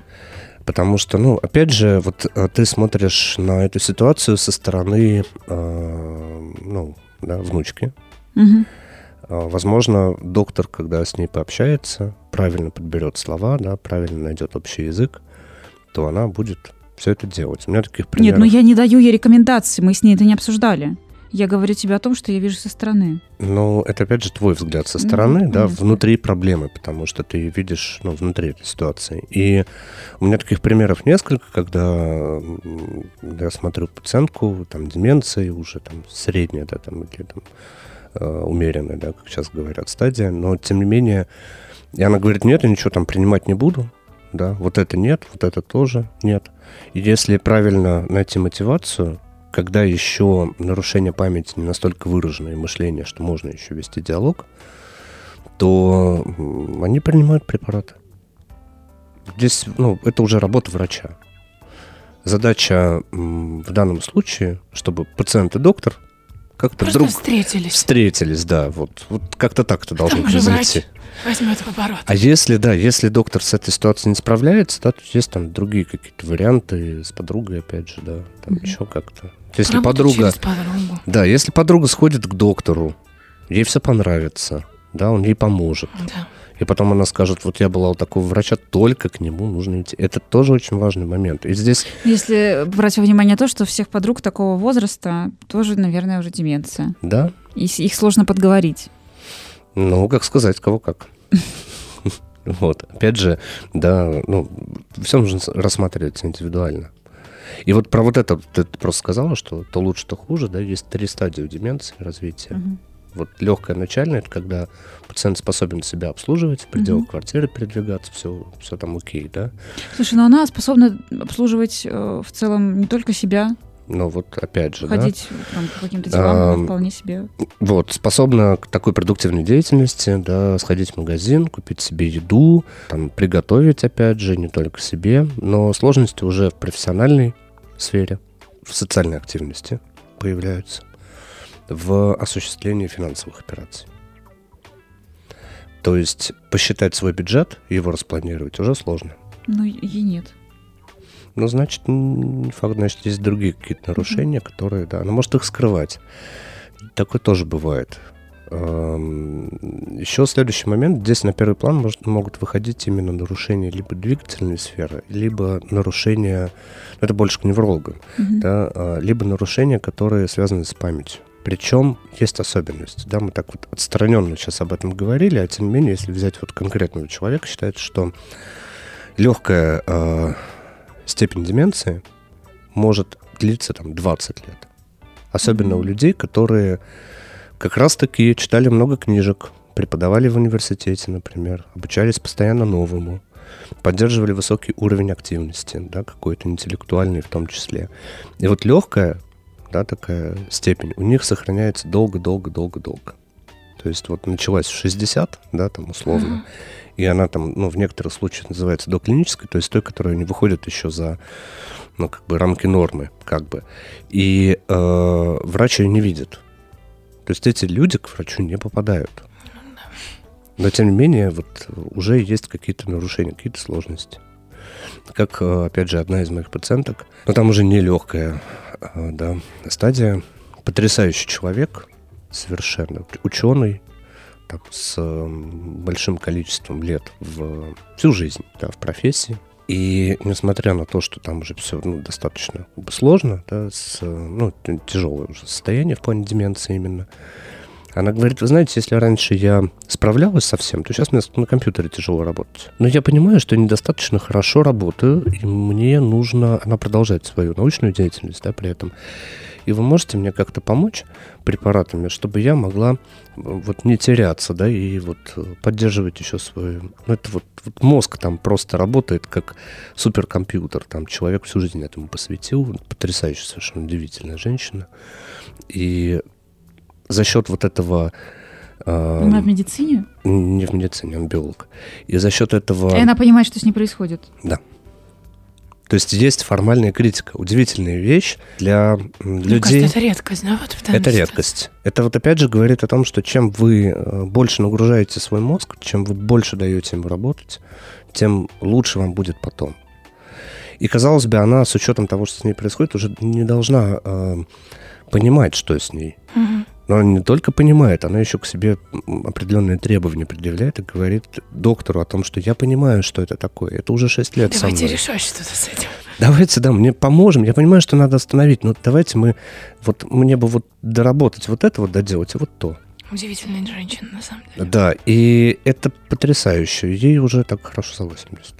[SPEAKER 3] Потому что, ну, опять же, вот э, ты смотришь на эту ситуацию со стороны, э, ну, да, внучки. А, Возможно, доктор, когда с ней пообщается, правильно подберет слова, да, правильно найдет общий язык, то она будет все это делать. У меня таких
[SPEAKER 4] Нет,
[SPEAKER 3] примеров...
[SPEAKER 4] ну я не даю ей рекомендации, мы с ней это не обсуждали. Я говорю тебе о том, что я вижу со стороны.
[SPEAKER 3] Ну, это опять же твой взгляд со
[SPEAKER 4] Ну,
[SPEAKER 3] стороны, да,
[SPEAKER 4] понятно.
[SPEAKER 3] внутри проблемы, потому что ты видишь, ну, внутри этой ситуации. И у меня таких примеров несколько, когда я смотрю пациентку, там, деменции уже там средняя, да, там, или там э, умеренная, да, как сейчас говорят, стадия, но тем не менее, и она говорит, нет, я ничего там принимать не буду, да, вот это нет, вот это тоже нет. И если правильно найти мотивацию, когда еще нарушение памяти не настолько выражено и мышление, что можно еще вести диалог, то они принимают препараты. Здесь, ну, это уже работа врача. Задача в данном случае, чтобы пациент и доктор как-то
[SPEAKER 2] Просто
[SPEAKER 3] друг
[SPEAKER 2] встретились.
[SPEAKER 3] встретились, да, вот, вот как-то так это должно произойти.
[SPEAKER 2] возьмет в оборот.
[SPEAKER 3] А если, да, если доктор с этой ситуацией не справляется, да, то есть там другие какие-то варианты с подругой, опять же, да, там
[SPEAKER 2] Мгм.
[SPEAKER 3] еще как-то. Если
[SPEAKER 2] Работать
[SPEAKER 3] подруга, да, если подруга сходит к доктору, ей все понравится, да, он ей поможет.
[SPEAKER 2] Да.
[SPEAKER 3] И потом она скажет, вот я была у такого врача, только к нему нужно идти. Это тоже очень важный момент. И здесь,
[SPEAKER 4] Если брать во внимание то, что всех подруг такого возраста тоже, наверное, уже деменция.
[SPEAKER 3] да,
[SPEAKER 4] И их сложно подговорить.
[SPEAKER 3] ну, как сказать, кого как. Вот, опять же, да, ну, все нужно рассматривать индивидуально. И вот про вот это ты просто сказала, что то лучше, то хуже, да, есть три стадии у деменции развития.
[SPEAKER 4] Мгм.
[SPEAKER 3] Вот легкая начальная, это когда пациент способен себя обслуживать, в пределах
[SPEAKER 4] Мгм.
[SPEAKER 3] квартиры передвигаться, все, все там окей, да.
[SPEAKER 4] Слушай, ну она способна обслуживать э, в целом не только себя,
[SPEAKER 3] Но вот опять же, да,
[SPEAKER 4] ходить там, по каким-то делам она
[SPEAKER 3] Ам,
[SPEAKER 4] вполне себе.
[SPEAKER 3] вот, способна к такой продуктивной деятельности, да, сходить в магазин, купить себе еду, там, приготовить, опять же, не только себе, но сложности уже в профессиональной сфере, в социальной активности появляются, в осуществлении финансовых операций. То есть посчитать свой бюджет и его распланировать уже сложно.
[SPEAKER 4] Ну, ей нет.
[SPEAKER 3] Ну, значит, не факт, значит, есть другие какие-то нарушения, которые, да, она может их скрывать. Такое тоже бывает. Еще следующий момент. Здесь на первый план может- могут выходить именно нарушения либо двигательной сферы, либо нарушения, ну, это больше к неврологам,
[SPEAKER 4] Мгм.
[SPEAKER 3] да, а, либо нарушения, которые связаны с памятью. Причем есть особенность. Да, мы так вот отстраненно сейчас об этом говорили, а тем не менее, если взять вот конкретного человека, считается, что легкая э, степень деменции может длиться там 20 лет. Особенно у людей, которые как раз-таки читали много книжек, преподавали в университете, например, обучались постоянно новому, поддерживали высокий уровень активности, да, какой-то интеллектуальный в том числе. И вот легкая, да, такая степень у них сохраняется долго-долго-долго-долго. То есть вот началась в 60, да, там условно,
[SPEAKER 2] Мгм.
[SPEAKER 3] и она там, ну, в некоторых случаях называется доклинической, то есть той, которая не выходит еще за, ну, как бы рамки нормы, как бы. И э, врач ее не видит. То есть эти люди к врачу не попадают. Но, тем не менее, вот уже есть какие-то нарушения, какие-то сложности. Как, э, опять же, одна из моих пациенток, но там уже нелегкая э, да, стадия, потрясающий человек, совершенно ученый, там, с большим количеством лет в всю жизнь, да, в профессии. И несмотря на то, что там уже все ну, достаточно сложно, да, с, ну, тяжелое уже состояние в плане деменции именно, она говорит, вы знаете, если раньше я справлялась со всем, то сейчас мне на компьютере тяжело работать. Но я понимаю, что я недостаточно хорошо работаю, и мне нужно... Она продолжает свою научную деятельность, да, при этом. И вы можете мне как-то помочь препаратами, чтобы я могла э, вот не теряться, да, и вот э, поддерживать еще свою... Ну, это вот, вот мозг там просто работает как суперкомпьютер. Там человек всю жизнь этому посвятил. Потрясающая, совершенно удивительная женщина. И за счет вот этого... э,
[SPEAKER 4] Она в медицине,
[SPEAKER 3] не в медицине, он биолог. И за счет этого...
[SPEAKER 4] и она понимает, что с ней происходит.
[SPEAKER 3] То есть есть формальная критика. Удивительная вещь для
[SPEAKER 2] Мне
[SPEAKER 3] людей.
[SPEAKER 2] кажется, это редкость, да? Вот
[SPEAKER 3] Это
[SPEAKER 2] ситуации.
[SPEAKER 3] редкость. Это вот опять же говорит о том, что чем вы э, больше нагружаете свой мозг, чем вы больше даете ему работать, тем лучше вам будет потом. И, казалось бы, она с учетом того, что с ней происходит, уже не должна э, понимать, что с ней.
[SPEAKER 2] Мгм.
[SPEAKER 3] Но она не только понимает, она еще к себе определенные требования предъявляет и говорит доктору о том, что я понимаю, что это такое. Это уже 6 лет со
[SPEAKER 2] Давайте
[SPEAKER 3] мной.
[SPEAKER 2] решать что-то с этим.
[SPEAKER 3] Давайте, да, мне поможем. Я понимаю, что надо остановить, но давайте мы... Вот мне бы вот доработать вот это вот, доделать, и вот то.
[SPEAKER 2] Удивительная женщина, на самом деле.
[SPEAKER 3] Да, и это потрясающе. Ей уже так хорошо за 80.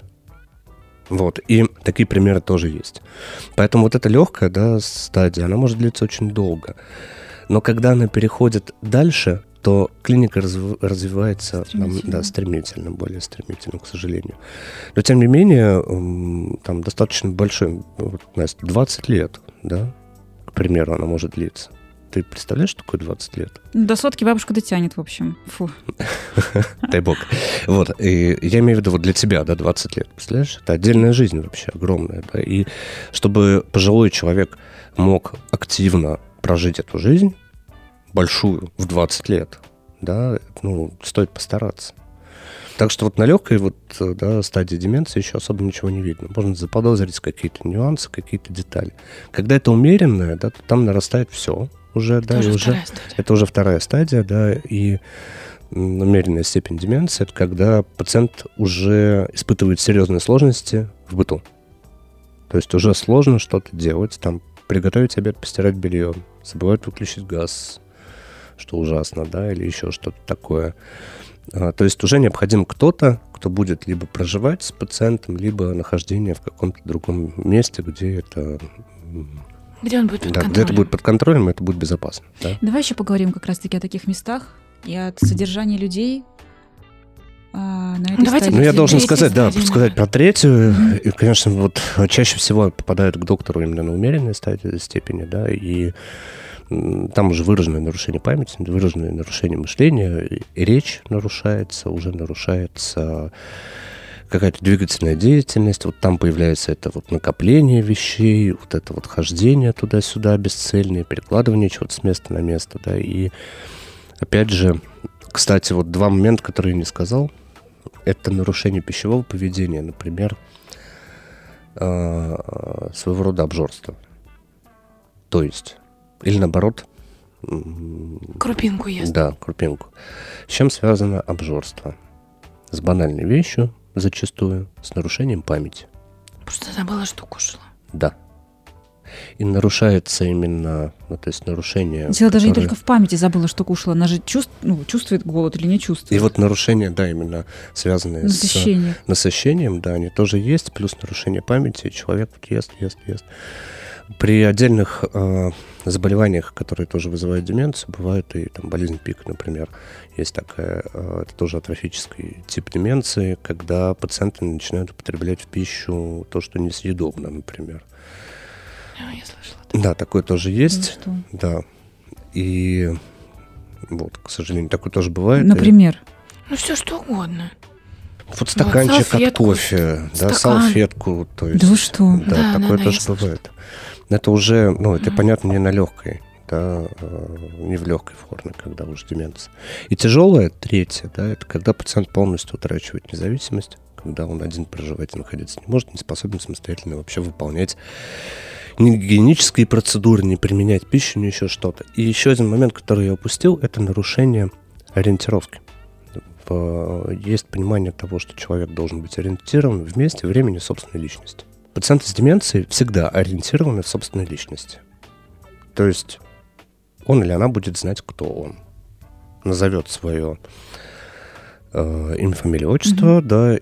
[SPEAKER 3] Вот, и такие примеры тоже есть. Поэтому вот эта легкая да, стадия, она может длиться очень долго. Но когда она переходит дальше, то клиника разв- развивается
[SPEAKER 4] Стремительно.
[SPEAKER 3] да, стремительно, более стремительно, к сожалению. Но тем не менее, там достаточно большой, вот, Настя, 20 лет, да, к примеру, она может длиться. Ты представляешь, что такое 20 лет?
[SPEAKER 4] До сотки бабушка дотянет, в общем. Фу.
[SPEAKER 3] Дай бог. Вот, и я имею в виду вот для тебя, да, 20 лет, представляешь? Это отдельная жизнь вообще, огромная, да, и чтобы пожилой человек мог активно прожить эту жизнь, большую, в 20 лет, да, ну, стоит постараться. Так что вот на легкой вот, да, стадии деменции еще особо ничего не видно. Можно заподозрить какие-то нюансы, какие-то детали. Когда это умеренное, да, то там нарастает все уже, да,
[SPEAKER 2] Тоже
[SPEAKER 3] и уже
[SPEAKER 2] стадия.
[SPEAKER 3] это уже вторая стадия, да, и умеренная степень деменции, это когда пациент уже испытывает серьезные сложности в быту. То есть уже сложно что-то делать, там, приготовить обед, постирать белье, забывают выключить газ, что ужасно, да, или еще что-то такое. А, То есть уже необходим кто-то, кто будет либо проживать с пациентом, либо нахождение в каком-то другом месте, где это,
[SPEAKER 2] Где он будет под
[SPEAKER 3] да, где это
[SPEAKER 2] контролем?
[SPEAKER 3] будет под контролем, это будет безопасно. Да?
[SPEAKER 4] Давай еще поговорим как раз-таки о таких местах и от содержания людей на этой
[SPEAKER 2] Давайте
[SPEAKER 4] стадии.
[SPEAKER 3] Ну, я должен сказать, да, сказать про третью. И, конечно, вот чаще всего попадают к доктору именно на умеренной стадии, степени, да, и там уже выраженное нарушение памяти, выраженное нарушение мышления, и речь нарушается, уже нарушается какая-то двигательная деятельность, вот там появляется это вот накопление вещей, вот это вот хождение туда-сюда бесцельное, перекладывание чего-то с места на место, да, и опять же, кстати, вот два момента, которые я не сказал, это нарушение пищевого поведения, например, э, своего рода обжорство. То есть, или наоборот,
[SPEAKER 2] Крупинку ест.
[SPEAKER 3] да, крупинку. С чем связано обжорство? С банальной вещью, зачастую, с нарушением памяти.
[SPEAKER 2] Просто забыла, что кушала.
[SPEAKER 3] Да. И нарушается именно, ну, то есть нарушение...
[SPEAKER 4] Дело даже не только в памяти забыла, что кушала. Она же чувств- ну, чувствует голод или не чувствует.
[SPEAKER 3] И вот нарушения, да, именно связанные с
[SPEAKER 4] Насыщение.
[SPEAKER 3] насыщением, да, они тоже есть, плюс нарушение памяти, человек вот ест, ест, ест. При отдельных э, заболеваниях, которые тоже вызывают деменцию, бывает и там болезнь пик, например. Есть такая, э, это тоже атрофический тип деменции, когда пациенты начинают употреблять в пищу то, что несъедобно, например.
[SPEAKER 2] А, я слышала.
[SPEAKER 3] Да, такое тоже есть,
[SPEAKER 4] Ну, что?
[SPEAKER 3] да. И вот, к сожалению, такое тоже бывает. И
[SPEAKER 4] Например.
[SPEAKER 2] Ну, все что угодно.
[SPEAKER 3] Вот стаканчик от
[SPEAKER 2] салфетку,
[SPEAKER 3] кофе, да,
[SPEAKER 2] стакан.
[SPEAKER 3] салфетку, то есть.
[SPEAKER 4] Да вы что?
[SPEAKER 3] Да,
[SPEAKER 2] Да,
[SPEAKER 3] такое
[SPEAKER 2] да, да,
[SPEAKER 3] тоже бывает. Это уже, ну, это
[SPEAKER 2] Мгм.
[SPEAKER 3] понятно, не на легкой, да, э, не в легкой форме, когда уже деменция. И тяжелая, третья, да, это когда пациент полностью утрачивает независимость, когда он один проживать и находиться не может, не способен самостоятельно вообще выполнять ни гигиенические процедуры, не применять пищу, ни еще что-то. И еще один момент, который я упустил, это нарушение ориентировки. Есть понимание того, что человек должен быть ориентирован в месте, времени, собственной личности. Пациенты с деменцией всегда ориентированы в собственной личности. То есть он или она будет знать, кто он. Назовет свое э, имя, фамилия, отчество, да.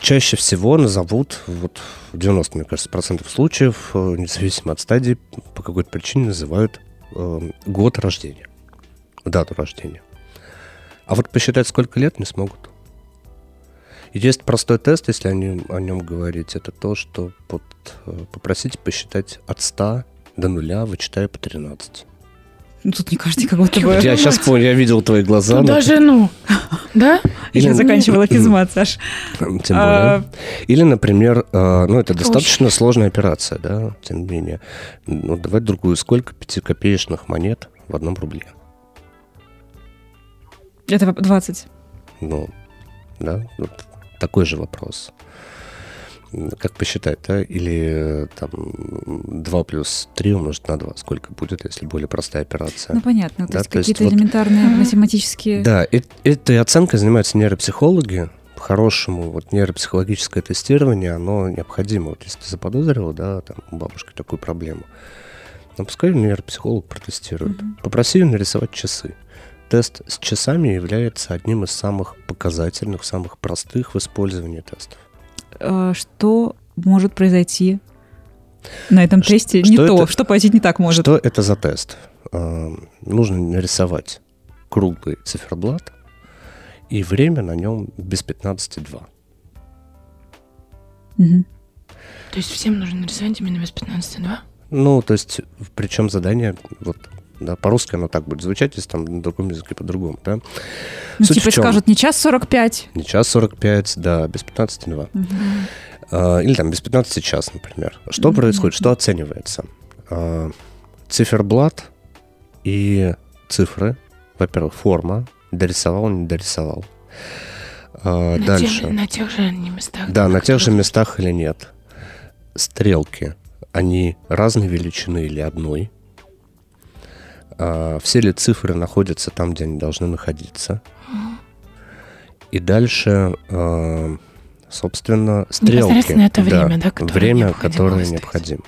[SPEAKER 3] Чаще всего назовут, вот в 90, мне кажется, процентов случаев, э, независимо от стадии, по какой-то причине называют э, год рождения, дату рождения. А вот посчитать, сколько лет, не смогут. И Есть простой тест, если о нем, о нем говорить. Это то, что вот, э, попросите посчитать от 100 до нуля, вычитая по 13.
[SPEAKER 4] Ну, тут не каждый как будто бы...
[SPEAKER 3] Я сейчас понял, я видел твои глаза.
[SPEAKER 2] Туда
[SPEAKER 3] но-
[SPEAKER 2] жену. Да?
[SPEAKER 3] Или-
[SPEAKER 4] Я заканчивала физмат, Саш.
[SPEAKER 3] Тем более.
[SPEAKER 4] А,
[SPEAKER 3] Или, например, э, ну, это достаточно сложная операция, да, тем не менее. Ну, давай другую. Сколько пятикопеечных монет в одном рубле?
[SPEAKER 4] Это 20.
[SPEAKER 3] Ну, да, вот такой же вопрос. Как посчитать, да? Или э, там 2 плюс 3 умножить на 2. Сколько будет, если более простая операция?
[SPEAKER 4] Ну, понятно. То
[SPEAKER 3] Да,
[SPEAKER 4] есть
[SPEAKER 3] то есть
[SPEAKER 4] какие-то
[SPEAKER 3] вот-
[SPEAKER 4] элементарные
[SPEAKER 2] Мгм.
[SPEAKER 4] математические...
[SPEAKER 3] Да, э- этой оценкой занимаются нейропсихологи. По-хорошему, вот нейропсихологическое тестирование, оно необходимо. Вот если ты заподозрила, да, там, у бабушки такую проблему, ну, пускай нейропсихолог протестирует.
[SPEAKER 4] Мгм.
[SPEAKER 3] Попроси ее нарисовать часы. Тест с часами является одним из самых показательных, самых простых в использовании тестов.
[SPEAKER 4] Э, Что может произойти на этом
[SPEAKER 3] Ш-
[SPEAKER 4] тесте?
[SPEAKER 3] что
[SPEAKER 4] Не то,
[SPEAKER 3] это-
[SPEAKER 4] что произойти не так может.
[SPEAKER 3] Что это за тест? А, Нужно нарисовать круглый циферблат, и время на нем без 15,2.
[SPEAKER 4] Мгм.
[SPEAKER 2] То есть всем нужно нарисовать именно без 15,2?
[SPEAKER 3] Ну, то есть, причем задание, вот, да, по-русски оно так будет звучать, если там на другом языке по-другому, да.
[SPEAKER 4] Ну,
[SPEAKER 3] Суть
[SPEAKER 4] типа
[SPEAKER 3] в чем?
[SPEAKER 4] скажут не час 45.
[SPEAKER 3] Не час 45, да, без 15,2.
[SPEAKER 4] Мгм.
[SPEAKER 3] А, Или там без 15 час, например. Что
[SPEAKER 4] Мгм.
[SPEAKER 3] происходит, что оценивается? А, Циферблат и цифры, во-первых, форма, дорисовал, не дорисовал. А,
[SPEAKER 2] На
[SPEAKER 3] Дальше.
[SPEAKER 2] тех- на тех же местах.
[SPEAKER 3] Да, на тех же местах или нет. Стрелки, они разной величины или одной. А, все ли цифры находятся там, где они должны находиться. И дальше, а, собственно, стрелки.
[SPEAKER 2] Это время, да, которое
[SPEAKER 3] время,
[SPEAKER 2] необходимо
[SPEAKER 3] которое
[SPEAKER 2] выставить.
[SPEAKER 3] необходимо.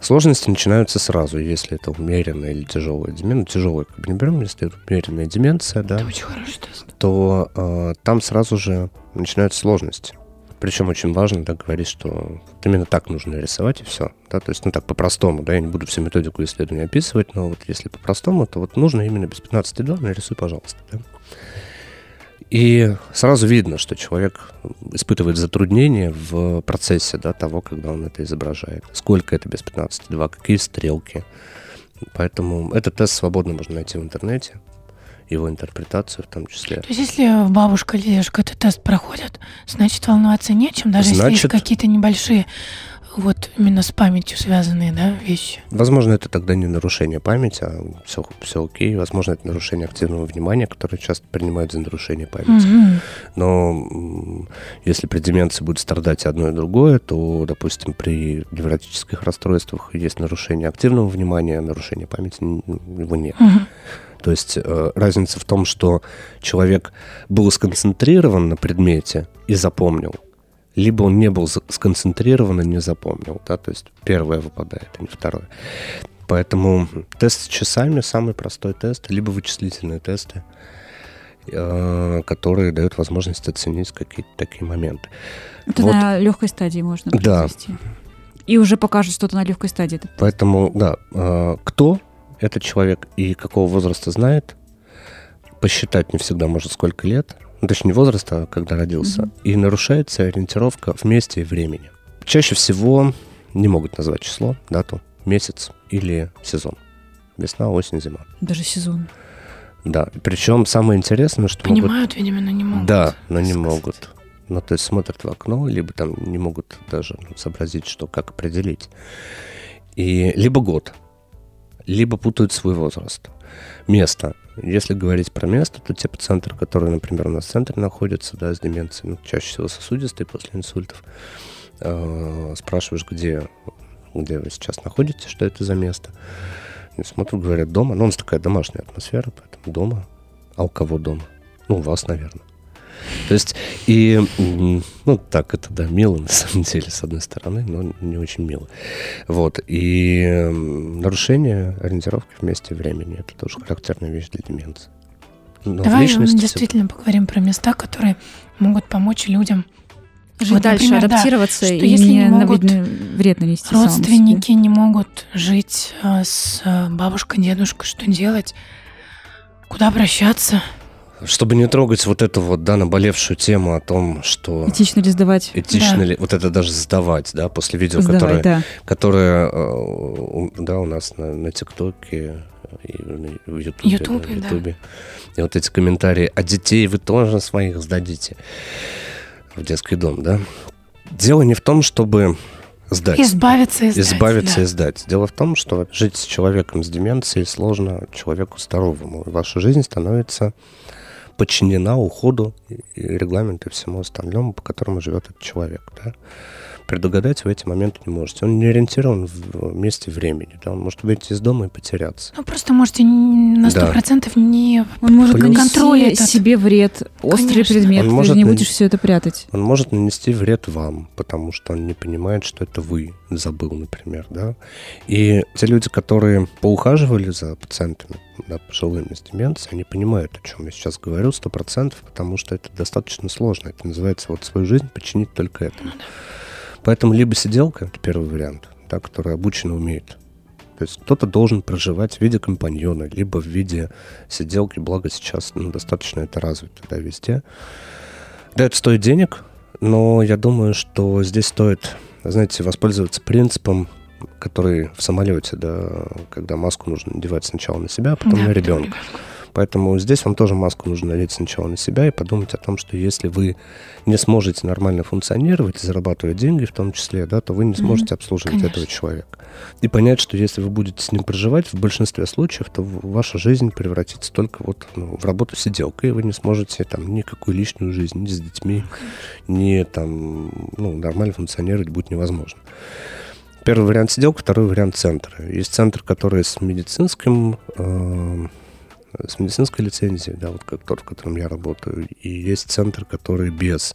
[SPEAKER 3] Сложности начинаются сразу, если это умеренная или тяжелая деменция. Ну, тяжелая как бы не берем, если это умеренная деменция, да
[SPEAKER 2] Это очень хороший тест.
[SPEAKER 3] то э, там сразу же начинаются сложности. Причем очень важно да, говорить, что вот именно так нужно рисовать и все. Да? То есть, ну так по-простому, да, я не буду всю методику исследования описывать, но вот если по-простому, то вот нужно именно без 15,2 нарисуй, пожалуйста. Да? И сразу видно, что человек испытывает затруднения в процессе да, того, когда он это изображает. Сколько это без 15,2, какие стрелки. Поэтому этот тест свободно можно найти в интернете, его интерпретацию в том числе.
[SPEAKER 2] То есть, если бабушка или дедушка этот тест проходят, значит, волноваться нечем, даже если
[SPEAKER 3] Значит-
[SPEAKER 2] есть какие-то небольшие, вот именно с памятью связанные, да, вещи.
[SPEAKER 3] Возможно, это тогда не нарушение памяти, а все, все окей. Возможно, это нарушение активного внимания, которое часто принимают за нарушение памяти.
[SPEAKER 2] Мгм.
[SPEAKER 3] Но если при деменции будет страдать одно и другое, то, допустим, при невротических расстройствах есть нарушение активного внимания, нарушение памяти его нет.
[SPEAKER 2] Мгм.
[SPEAKER 3] То есть э, разница в том, что человек был сконцентрирован на предмете и запомнил, либо он не был сконцентрирован и не запомнил, да, то есть первое выпадает, а не второе. Поэтому тест с часами самый простой тест, либо вычислительные тесты, э, которые дают возможность оценить какие-то такие моменты.
[SPEAKER 4] Это
[SPEAKER 3] Вот.
[SPEAKER 4] на легкой стадии можно
[SPEAKER 3] Да.
[SPEAKER 4] произвести. И уже покажет что-то на легкой стадии. этот.
[SPEAKER 3] Поэтому, да, э, кто этот человек и какого возраста знает, посчитать не всегда может сколько лет, ну, точнее, не возраст, а когда родился.
[SPEAKER 4] Мгм.
[SPEAKER 3] И нарушается ориентировка в месте и времени. Чаще всего не могут назвать число, дату, месяц или сезон. Весна, осень, зима.
[SPEAKER 4] Даже сезон.
[SPEAKER 3] Да, причем самое интересное, что могут...
[SPEAKER 2] Понимают, видимо, но не могут.
[SPEAKER 3] Да, но не
[SPEAKER 2] сказать.
[SPEAKER 3] могут. Ну, то есть смотрят в окно, либо там не могут даже ну, сообразить, что как определить. И либо год, либо путают свой возраст. Место. Если говорить про место, то те пациенты, которые, например, у нас в центре находятся, да, с деменцией, ну, чаще всего сосудистые после инсультов, э, спрашиваешь, где, где вы сейчас находитесь, что это за место. И смотрят, говорят, дома. Ну, у нас такая домашняя атмосфера, поэтому дома. А у кого дома? Ну, у вас, наверное. То есть, и, ну, так, это, да, мило, на самом деле, с одной стороны, но не очень мило. Вот, и нарушение ориентировки в месте времени, это тоже характерная вещь для деменции. Но
[SPEAKER 2] Давай действительно поговорим про места, которые могут помочь людям.
[SPEAKER 4] Жить
[SPEAKER 2] Вот,
[SPEAKER 4] дальше,
[SPEAKER 2] например, да,
[SPEAKER 4] адаптироваться
[SPEAKER 2] что
[SPEAKER 4] и
[SPEAKER 2] если
[SPEAKER 4] не
[SPEAKER 2] не могут
[SPEAKER 4] вред нанести.
[SPEAKER 2] Родственники не могут жить а, с а, бабушкой, дедушкой, что делать? Куда обращаться?
[SPEAKER 3] Чтобы не трогать вот эту вот, да, наболевшую тему о том, что
[SPEAKER 4] Этично ли сдавать?
[SPEAKER 3] этично
[SPEAKER 2] Да.
[SPEAKER 3] ли, вот это даже сдавать, да, после видео,
[SPEAKER 4] Сдавать,
[SPEAKER 3] которое
[SPEAKER 4] да.
[SPEAKER 3] которая, э, у- да, у нас на, на ТикТоке и в Ютубе.
[SPEAKER 2] Ютубе,
[SPEAKER 3] да, Ютубе. И вот эти комментарии, а детей вы тоже своих сдадите в детский дом, да? Дело не в том, чтобы сдать.
[SPEAKER 2] Избавиться и сдать.
[SPEAKER 3] Избавиться
[SPEAKER 2] да.
[SPEAKER 3] и сдать. Дело в том, что жить с человеком с деменцией сложно человеку здоровому. Ваша жизнь становится подчинена уходу и регламенту и всему остальному, по которому живет этот человек. Да? Предугадать вы эти моменты не можете. Он не ориентирован в месте времени. Да? Он может выйти из дома и потеряться.
[SPEAKER 2] Ну, просто можете на сто
[SPEAKER 3] Да.
[SPEAKER 2] процентов не...
[SPEAKER 4] Он может
[SPEAKER 3] Плюс-
[SPEAKER 2] этот.
[SPEAKER 4] себе вред, острый
[SPEAKER 2] Конечно.
[SPEAKER 4] предмет,
[SPEAKER 3] Он
[SPEAKER 4] ты
[SPEAKER 3] может
[SPEAKER 4] же не
[SPEAKER 3] нан-
[SPEAKER 4] будешь все это прятать.
[SPEAKER 3] Он может нанести вред вам, потому что он не понимает, что это вы забыл, например, да. И те люди, которые поухаживали за пациентами, да, пожилыми с деменцией, они понимают, о чем я сейчас говорю, сто процентов, потому что это достаточно сложно. Это называется вот свою жизнь подчинить только этому. Поэтому либо сиделка, это первый вариант, да, который обученно умеет. То есть кто-то должен проживать в виде компаньона, либо в виде сиделки, благо сейчас ну, достаточно это развито да, везде. Да, это стоит денег, но я думаю, что здесь стоит, знаете, воспользоваться принципом, который в самолете, да, когда маску нужно надевать сначала на себя, а потом
[SPEAKER 2] Да,
[SPEAKER 3] на
[SPEAKER 2] потом
[SPEAKER 3] ребенка. Поэтому здесь вам тоже маску нужно надеть сначала на себя и подумать о том, что если вы не сможете нормально функционировать, зарабатывать деньги в том числе, да, то вы не сможете обслуживать
[SPEAKER 2] конечно.
[SPEAKER 3] этого человека. И понять, что если вы будете с ним проживать, в большинстве случаев, то ваша жизнь превратится только вот ну, в работу сиделкой, и вы не сможете там никакую личную жизнь ни с детьми, ни там, ну, нормально функционировать будет невозможно. Первый вариант сиделка, второй вариант центра. Есть центр, который с медицинским э, с медицинской лицензией, да, вот как тот, в котором я работаю, и есть центр, который без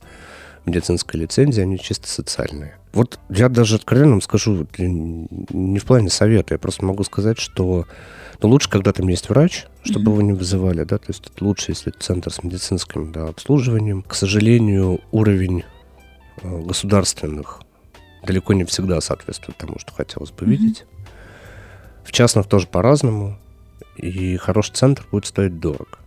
[SPEAKER 3] медицинской лицензии, они чисто социальные. Вот я даже откровенно вам скажу, для- не в плане совета, я просто могу сказать, что ну, лучше, когда там есть врач, чтобы его не вызывали, да, то есть это лучше, если это центр с медицинским да, обслуживанием. К сожалению, уровень э, государственных далеко не всегда соответствует тому, что хотелось бы видеть. В частных тоже по-разному. И хороший центр будет стоить дорого.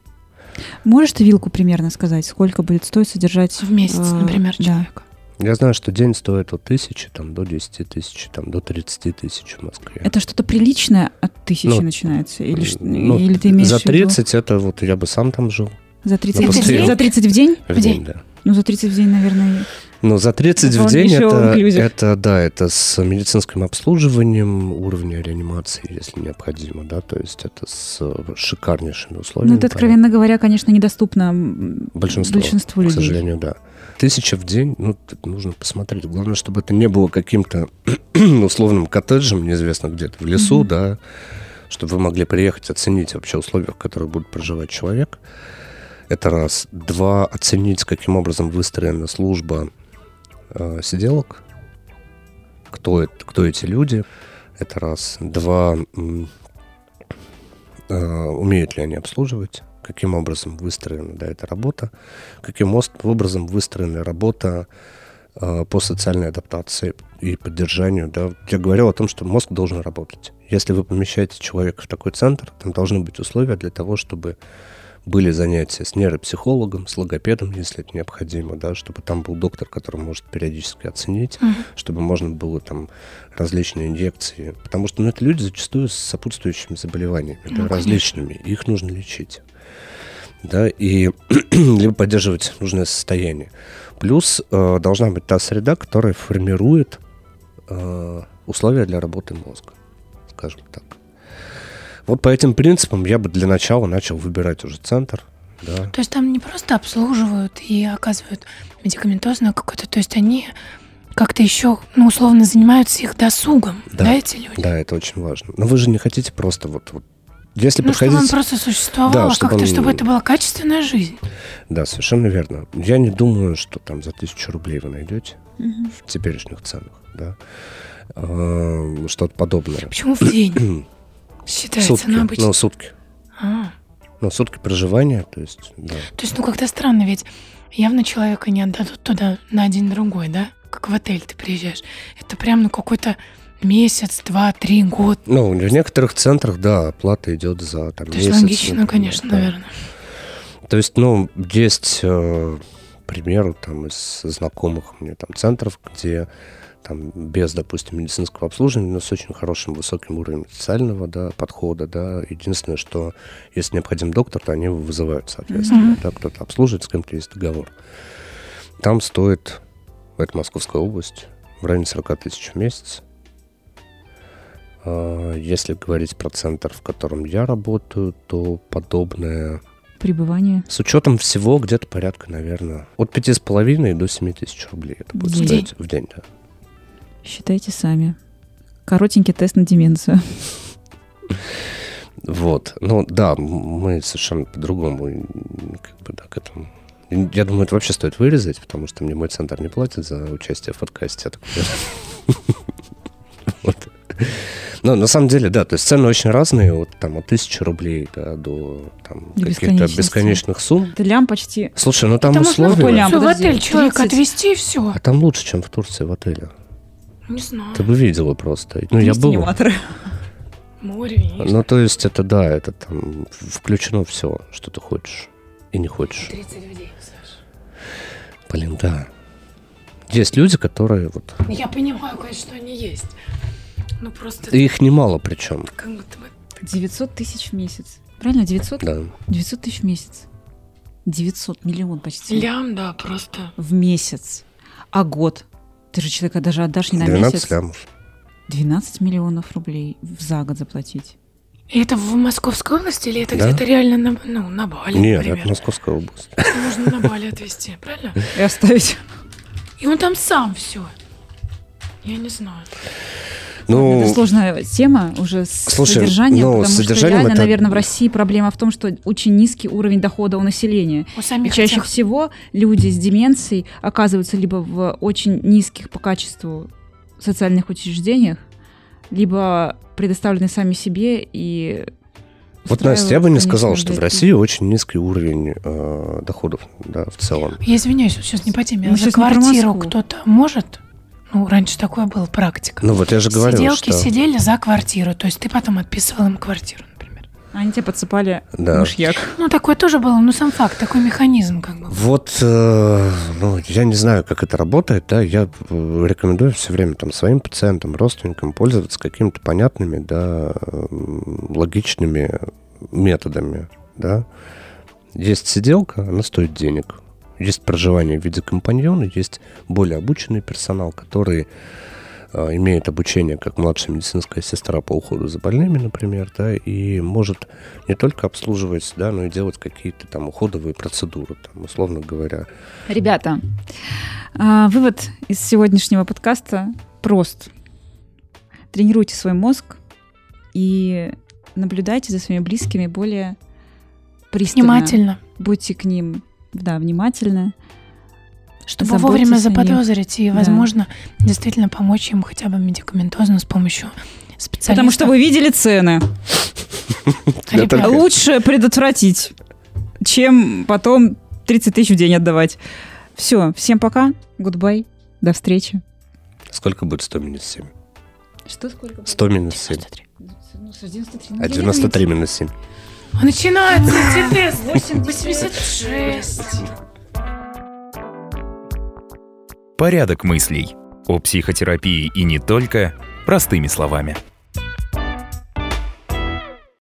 [SPEAKER 4] Можешь ты вилку примерно сказать, сколько будет стоить содержать
[SPEAKER 2] В месяц,
[SPEAKER 4] э,
[SPEAKER 2] например,
[SPEAKER 4] да.
[SPEAKER 2] человека.
[SPEAKER 3] Я знаю, что день стоит от тысячи там, до 10 тысяч, там, до 30 тысяч в Москве.
[SPEAKER 4] Это что-то приличное от тысячи
[SPEAKER 3] Ну,
[SPEAKER 4] начинается? Или,
[SPEAKER 3] Ну,
[SPEAKER 4] или ты имеешь
[SPEAKER 3] За
[SPEAKER 4] в виду
[SPEAKER 3] 30 это вот я бы сам там жил.
[SPEAKER 4] за 30,
[SPEAKER 3] ну,
[SPEAKER 4] в за 30 в день?
[SPEAKER 3] В
[SPEAKER 2] В
[SPEAKER 3] день,
[SPEAKER 2] день.
[SPEAKER 3] да.
[SPEAKER 4] Ну, за 30 в день, наверное.
[SPEAKER 3] Ну, за 30 в день это, это, да, это с медицинским обслуживанием уровня реанимации, если необходимо, да, то есть это с э, шикарнейшими условиями.
[SPEAKER 4] Ну, это, откровенно говоря, конечно, недоступно
[SPEAKER 3] Большинству,
[SPEAKER 4] большинству
[SPEAKER 3] к
[SPEAKER 4] людей.
[SPEAKER 3] сожалению, да. Тысяча в день, ну, нужно посмотреть. Главное, чтобы это не было каким-то условным коттеджем, неизвестно где-то в лесу,
[SPEAKER 4] Мгм.
[SPEAKER 3] да, чтобы вы могли приехать, оценить вообще условия, в которых будет проживать человек. Это раз. Два, оценить, каким образом выстроена служба э, сиделок, кто, это, кто эти люди. Это раз. Два, э, умеют ли они обслуживать, каким образом выстроена да, эта работа, каким образом выстроена работа э, по социальной адаптации и поддержанию. Да. Я говорил о том, что мозг должен работать. Если вы помещаете человека в такой центр, там должны быть условия для того, чтобы были занятия с нейропсихологом, с логопедом, если это необходимо, да, чтобы там был доктор, который может периодически оценить,
[SPEAKER 2] Мгм.
[SPEAKER 3] чтобы можно было там различные инъекции. Потому что ну, это люди зачастую с сопутствующими заболеваниями, да,
[SPEAKER 2] Ну, конечно.
[SPEAKER 3] различными. Их нужно лечить. Да, и либо поддерживать нужное состояние. Плюс э, должна быть та среда, которая формирует э, условия для работы мозга, скажем так. Вот по этим принципам я бы для начала начал выбирать уже центр. Да.
[SPEAKER 2] То есть там не просто обслуживают и оказывают медикаментозное какое-то, то есть они как-то еще, ну, условно, занимаются их досугом,
[SPEAKER 3] Да.
[SPEAKER 2] да, эти люди?
[SPEAKER 3] да, это очень важно. Но вы же не хотите просто вот... вот если
[SPEAKER 2] Ну, чтобы он
[SPEAKER 3] подходить...
[SPEAKER 2] просто существовал,
[SPEAKER 3] Да,
[SPEAKER 2] а
[SPEAKER 3] чтобы
[SPEAKER 2] как-то,
[SPEAKER 3] он-
[SPEAKER 2] чтобы это была качественная жизнь.
[SPEAKER 3] Да, совершенно верно. Я не думаю, что там за тысячу рублей вы найдете
[SPEAKER 4] Мгм.
[SPEAKER 3] в теперешних ценах, да. Э, Что-то подобное.
[SPEAKER 2] Почему в день считается
[SPEAKER 3] Сутки.
[SPEAKER 2] на обычно?
[SPEAKER 3] Ну, сутки.
[SPEAKER 2] А,
[SPEAKER 3] Ну, сутки проживания, то есть, да.
[SPEAKER 2] то есть, ну, как-то странно, ведь явно человека не отдадут туда на день-другой, да? Как в отель ты приезжаешь. Это прям, ну, какой-то месяц, два, три, год.
[SPEAKER 3] Ну, в некоторых центрах, да, оплата идет за там,
[SPEAKER 2] То есть
[SPEAKER 3] месяц.
[SPEAKER 2] логично,
[SPEAKER 3] например,
[SPEAKER 2] конечно,
[SPEAKER 3] да.
[SPEAKER 2] наверное.
[SPEAKER 3] То есть, ну, есть, э, к примеру, там из знакомых мне там центров, где там, без, допустим, медицинского обслуживания, но с очень хорошим высоким уровнем социального да, подхода. Да. Единственное, что если необходим доктор, то они его вызывают, соответственно. Mm-hmm. Да, кто-то обслуживает, с кем-то есть договор. Там стоит, это Московская область, в районе 40 тысяч в месяц. А, если говорить про центр, в котором я работаю, то подобное
[SPEAKER 4] пребывание?
[SPEAKER 3] С учетом всего где-то порядка, наверное, от пяти с половиной до семи тысяч рублей. Это будет в день. стоить в день, да.
[SPEAKER 4] Считайте сами. Коротенький тест на деменцию.
[SPEAKER 3] Вот. Ну да, мы совершенно по-другому как бы, да, к этому. Я думаю, это вообще стоит вырезать, потому что мне мой центр не платит за участие в подкасте. Вот. Но на самом деле, да, то есть цены очень разные, от, там, от тысячи рублей да, до там, каких-то бесконечных сумм.
[SPEAKER 4] Это лям почти.
[SPEAKER 3] Слушай, ну там это условия...
[SPEAKER 2] Можно лям, в отель человека отвезти и все.
[SPEAKER 3] А там лучше, чем в Турции в отеле.
[SPEAKER 2] Не знаю.
[SPEAKER 3] Ты бы видела просто. Ну, я был.
[SPEAKER 2] Море, видишь.
[SPEAKER 3] Ну, то есть это, да, это там включено все, что ты хочешь и не хочешь.
[SPEAKER 2] 30 в день, Саша.
[SPEAKER 3] Блин, да. Есть люди, которые вот...
[SPEAKER 2] Я понимаю, конечно, что они есть. Ну просто...
[SPEAKER 3] их немало причем.
[SPEAKER 2] Как будто бы...
[SPEAKER 4] 900 тысяч в месяц. Правильно, 900?
[SPEAKER 3] Да.
[SPEAKER 4] 900 тысяч в месяц. 900 миллион почти.
[SPEAKER 2] Лям, да, просто.
[SPEAKER 4] В месяц. А год? Ты же человека даже отдашь не на
[SPEAKER 3] 12
[SPEAKER 4] месяц.
[SPEAKER 3] 12 лямов.
[SPEAKER 4] 12 миллионов рублей за год заплатить.
[SPEAKER 2] И это в Московской области или это да? где-то реально на, ну, на Бали,
[SPEAKER 3] Нет,
[SPEAKER 2] например?
[SPEAKER 3] это Московская область.
[SPEAKER 2] Можно на Бали отвезти, правильно?
[SPEAKER 4] И оставить.
[SPEAKER 2] И он там сам все. Я не знаю.
[SPEAKER 4] Ну, это сложная тема уже с слушай, содержанием, ну, потому что реально, это... наверное, в России проблема в том, что очень низкий уровень дохода у населения.
[SPEAKER 2] У самих
[SPEAKER 4] И чаще
[SPEAKER 2] тех...
[SPEAKER 4] всего люди с деменцией оказываются либо в очень низких по качеству социальных учреждениях, либо предоставлены сами себе и
[SPEAKER 3] вот, Настя, я бы не сказал, что в России очень низкий уровень э, доходов да, в целом.
[SPEAKER 2] Я извиняюсь, сейчас не по теме. Мы а за квартиру кто-то может ну, раньше такое было практика.
[SPEAKER 3] Ну вот я же говорил,
[SPEAKER 2] Сиделки
[SPEAKER 3] что...
[SPEAKER 2] сидели за квартиру, то есть ты потом отписывал им квартиру, например.
[SPEAKER 4] Они тебе подсыпали да. мышьяк.
[SPEAKER 2] Ну, такое тоже было, ну, сам факт, такой механизм как бы.
[SPEAKER 3] Вот, э, ну, я не знаю, как это работает, да, я э, рекомендую все время там своим пациентам, родственникам пользоваться какими-то понятными, да, логичными методами, да. Есть сиделка, она стоит денег есть проживание в виде компаньона, есть более обученный персонал, который э, имеет обучение как младшая медицинская сестра по уходу за больными, например, да, и может не только обслуживать, да, но и делать какие-то там уходовые процедуры, там, условно говоря.
[SPEAKER 4] Ребята, э, вывод из сегодняшнего подкаста прост. Тренируйте свой мозг и наблюдайте за своими близкими более пристально.
[SPEAKER 2] Внимательно.
[SPEAKER 4] Будьте к ним да, внимательно.
[SPEAKER 2] Чтобы вовремя заподозрить и, возможно, да. действительно помочь им хотя бы медикаментозно с помощью специалистов.
[SPEAKER 4] Потому что вы видели цены. Лучше предотвратить, чем потом 30 тысяч в день отдавать. Все, всем пока, гудбай, до встречи.
[SPEAKER 3] Сколько будет 100 минус 7?
[SPEAKER 4] Что сколько?
[SPEAKER 3] 100 минус 7. 93. Ну, 93. А 93 минус 7.
[SPEAKER 2] Начинается тест 86.
[SPEAKER 1] Порядок мыслей. О психотерапии и не только простыми словами.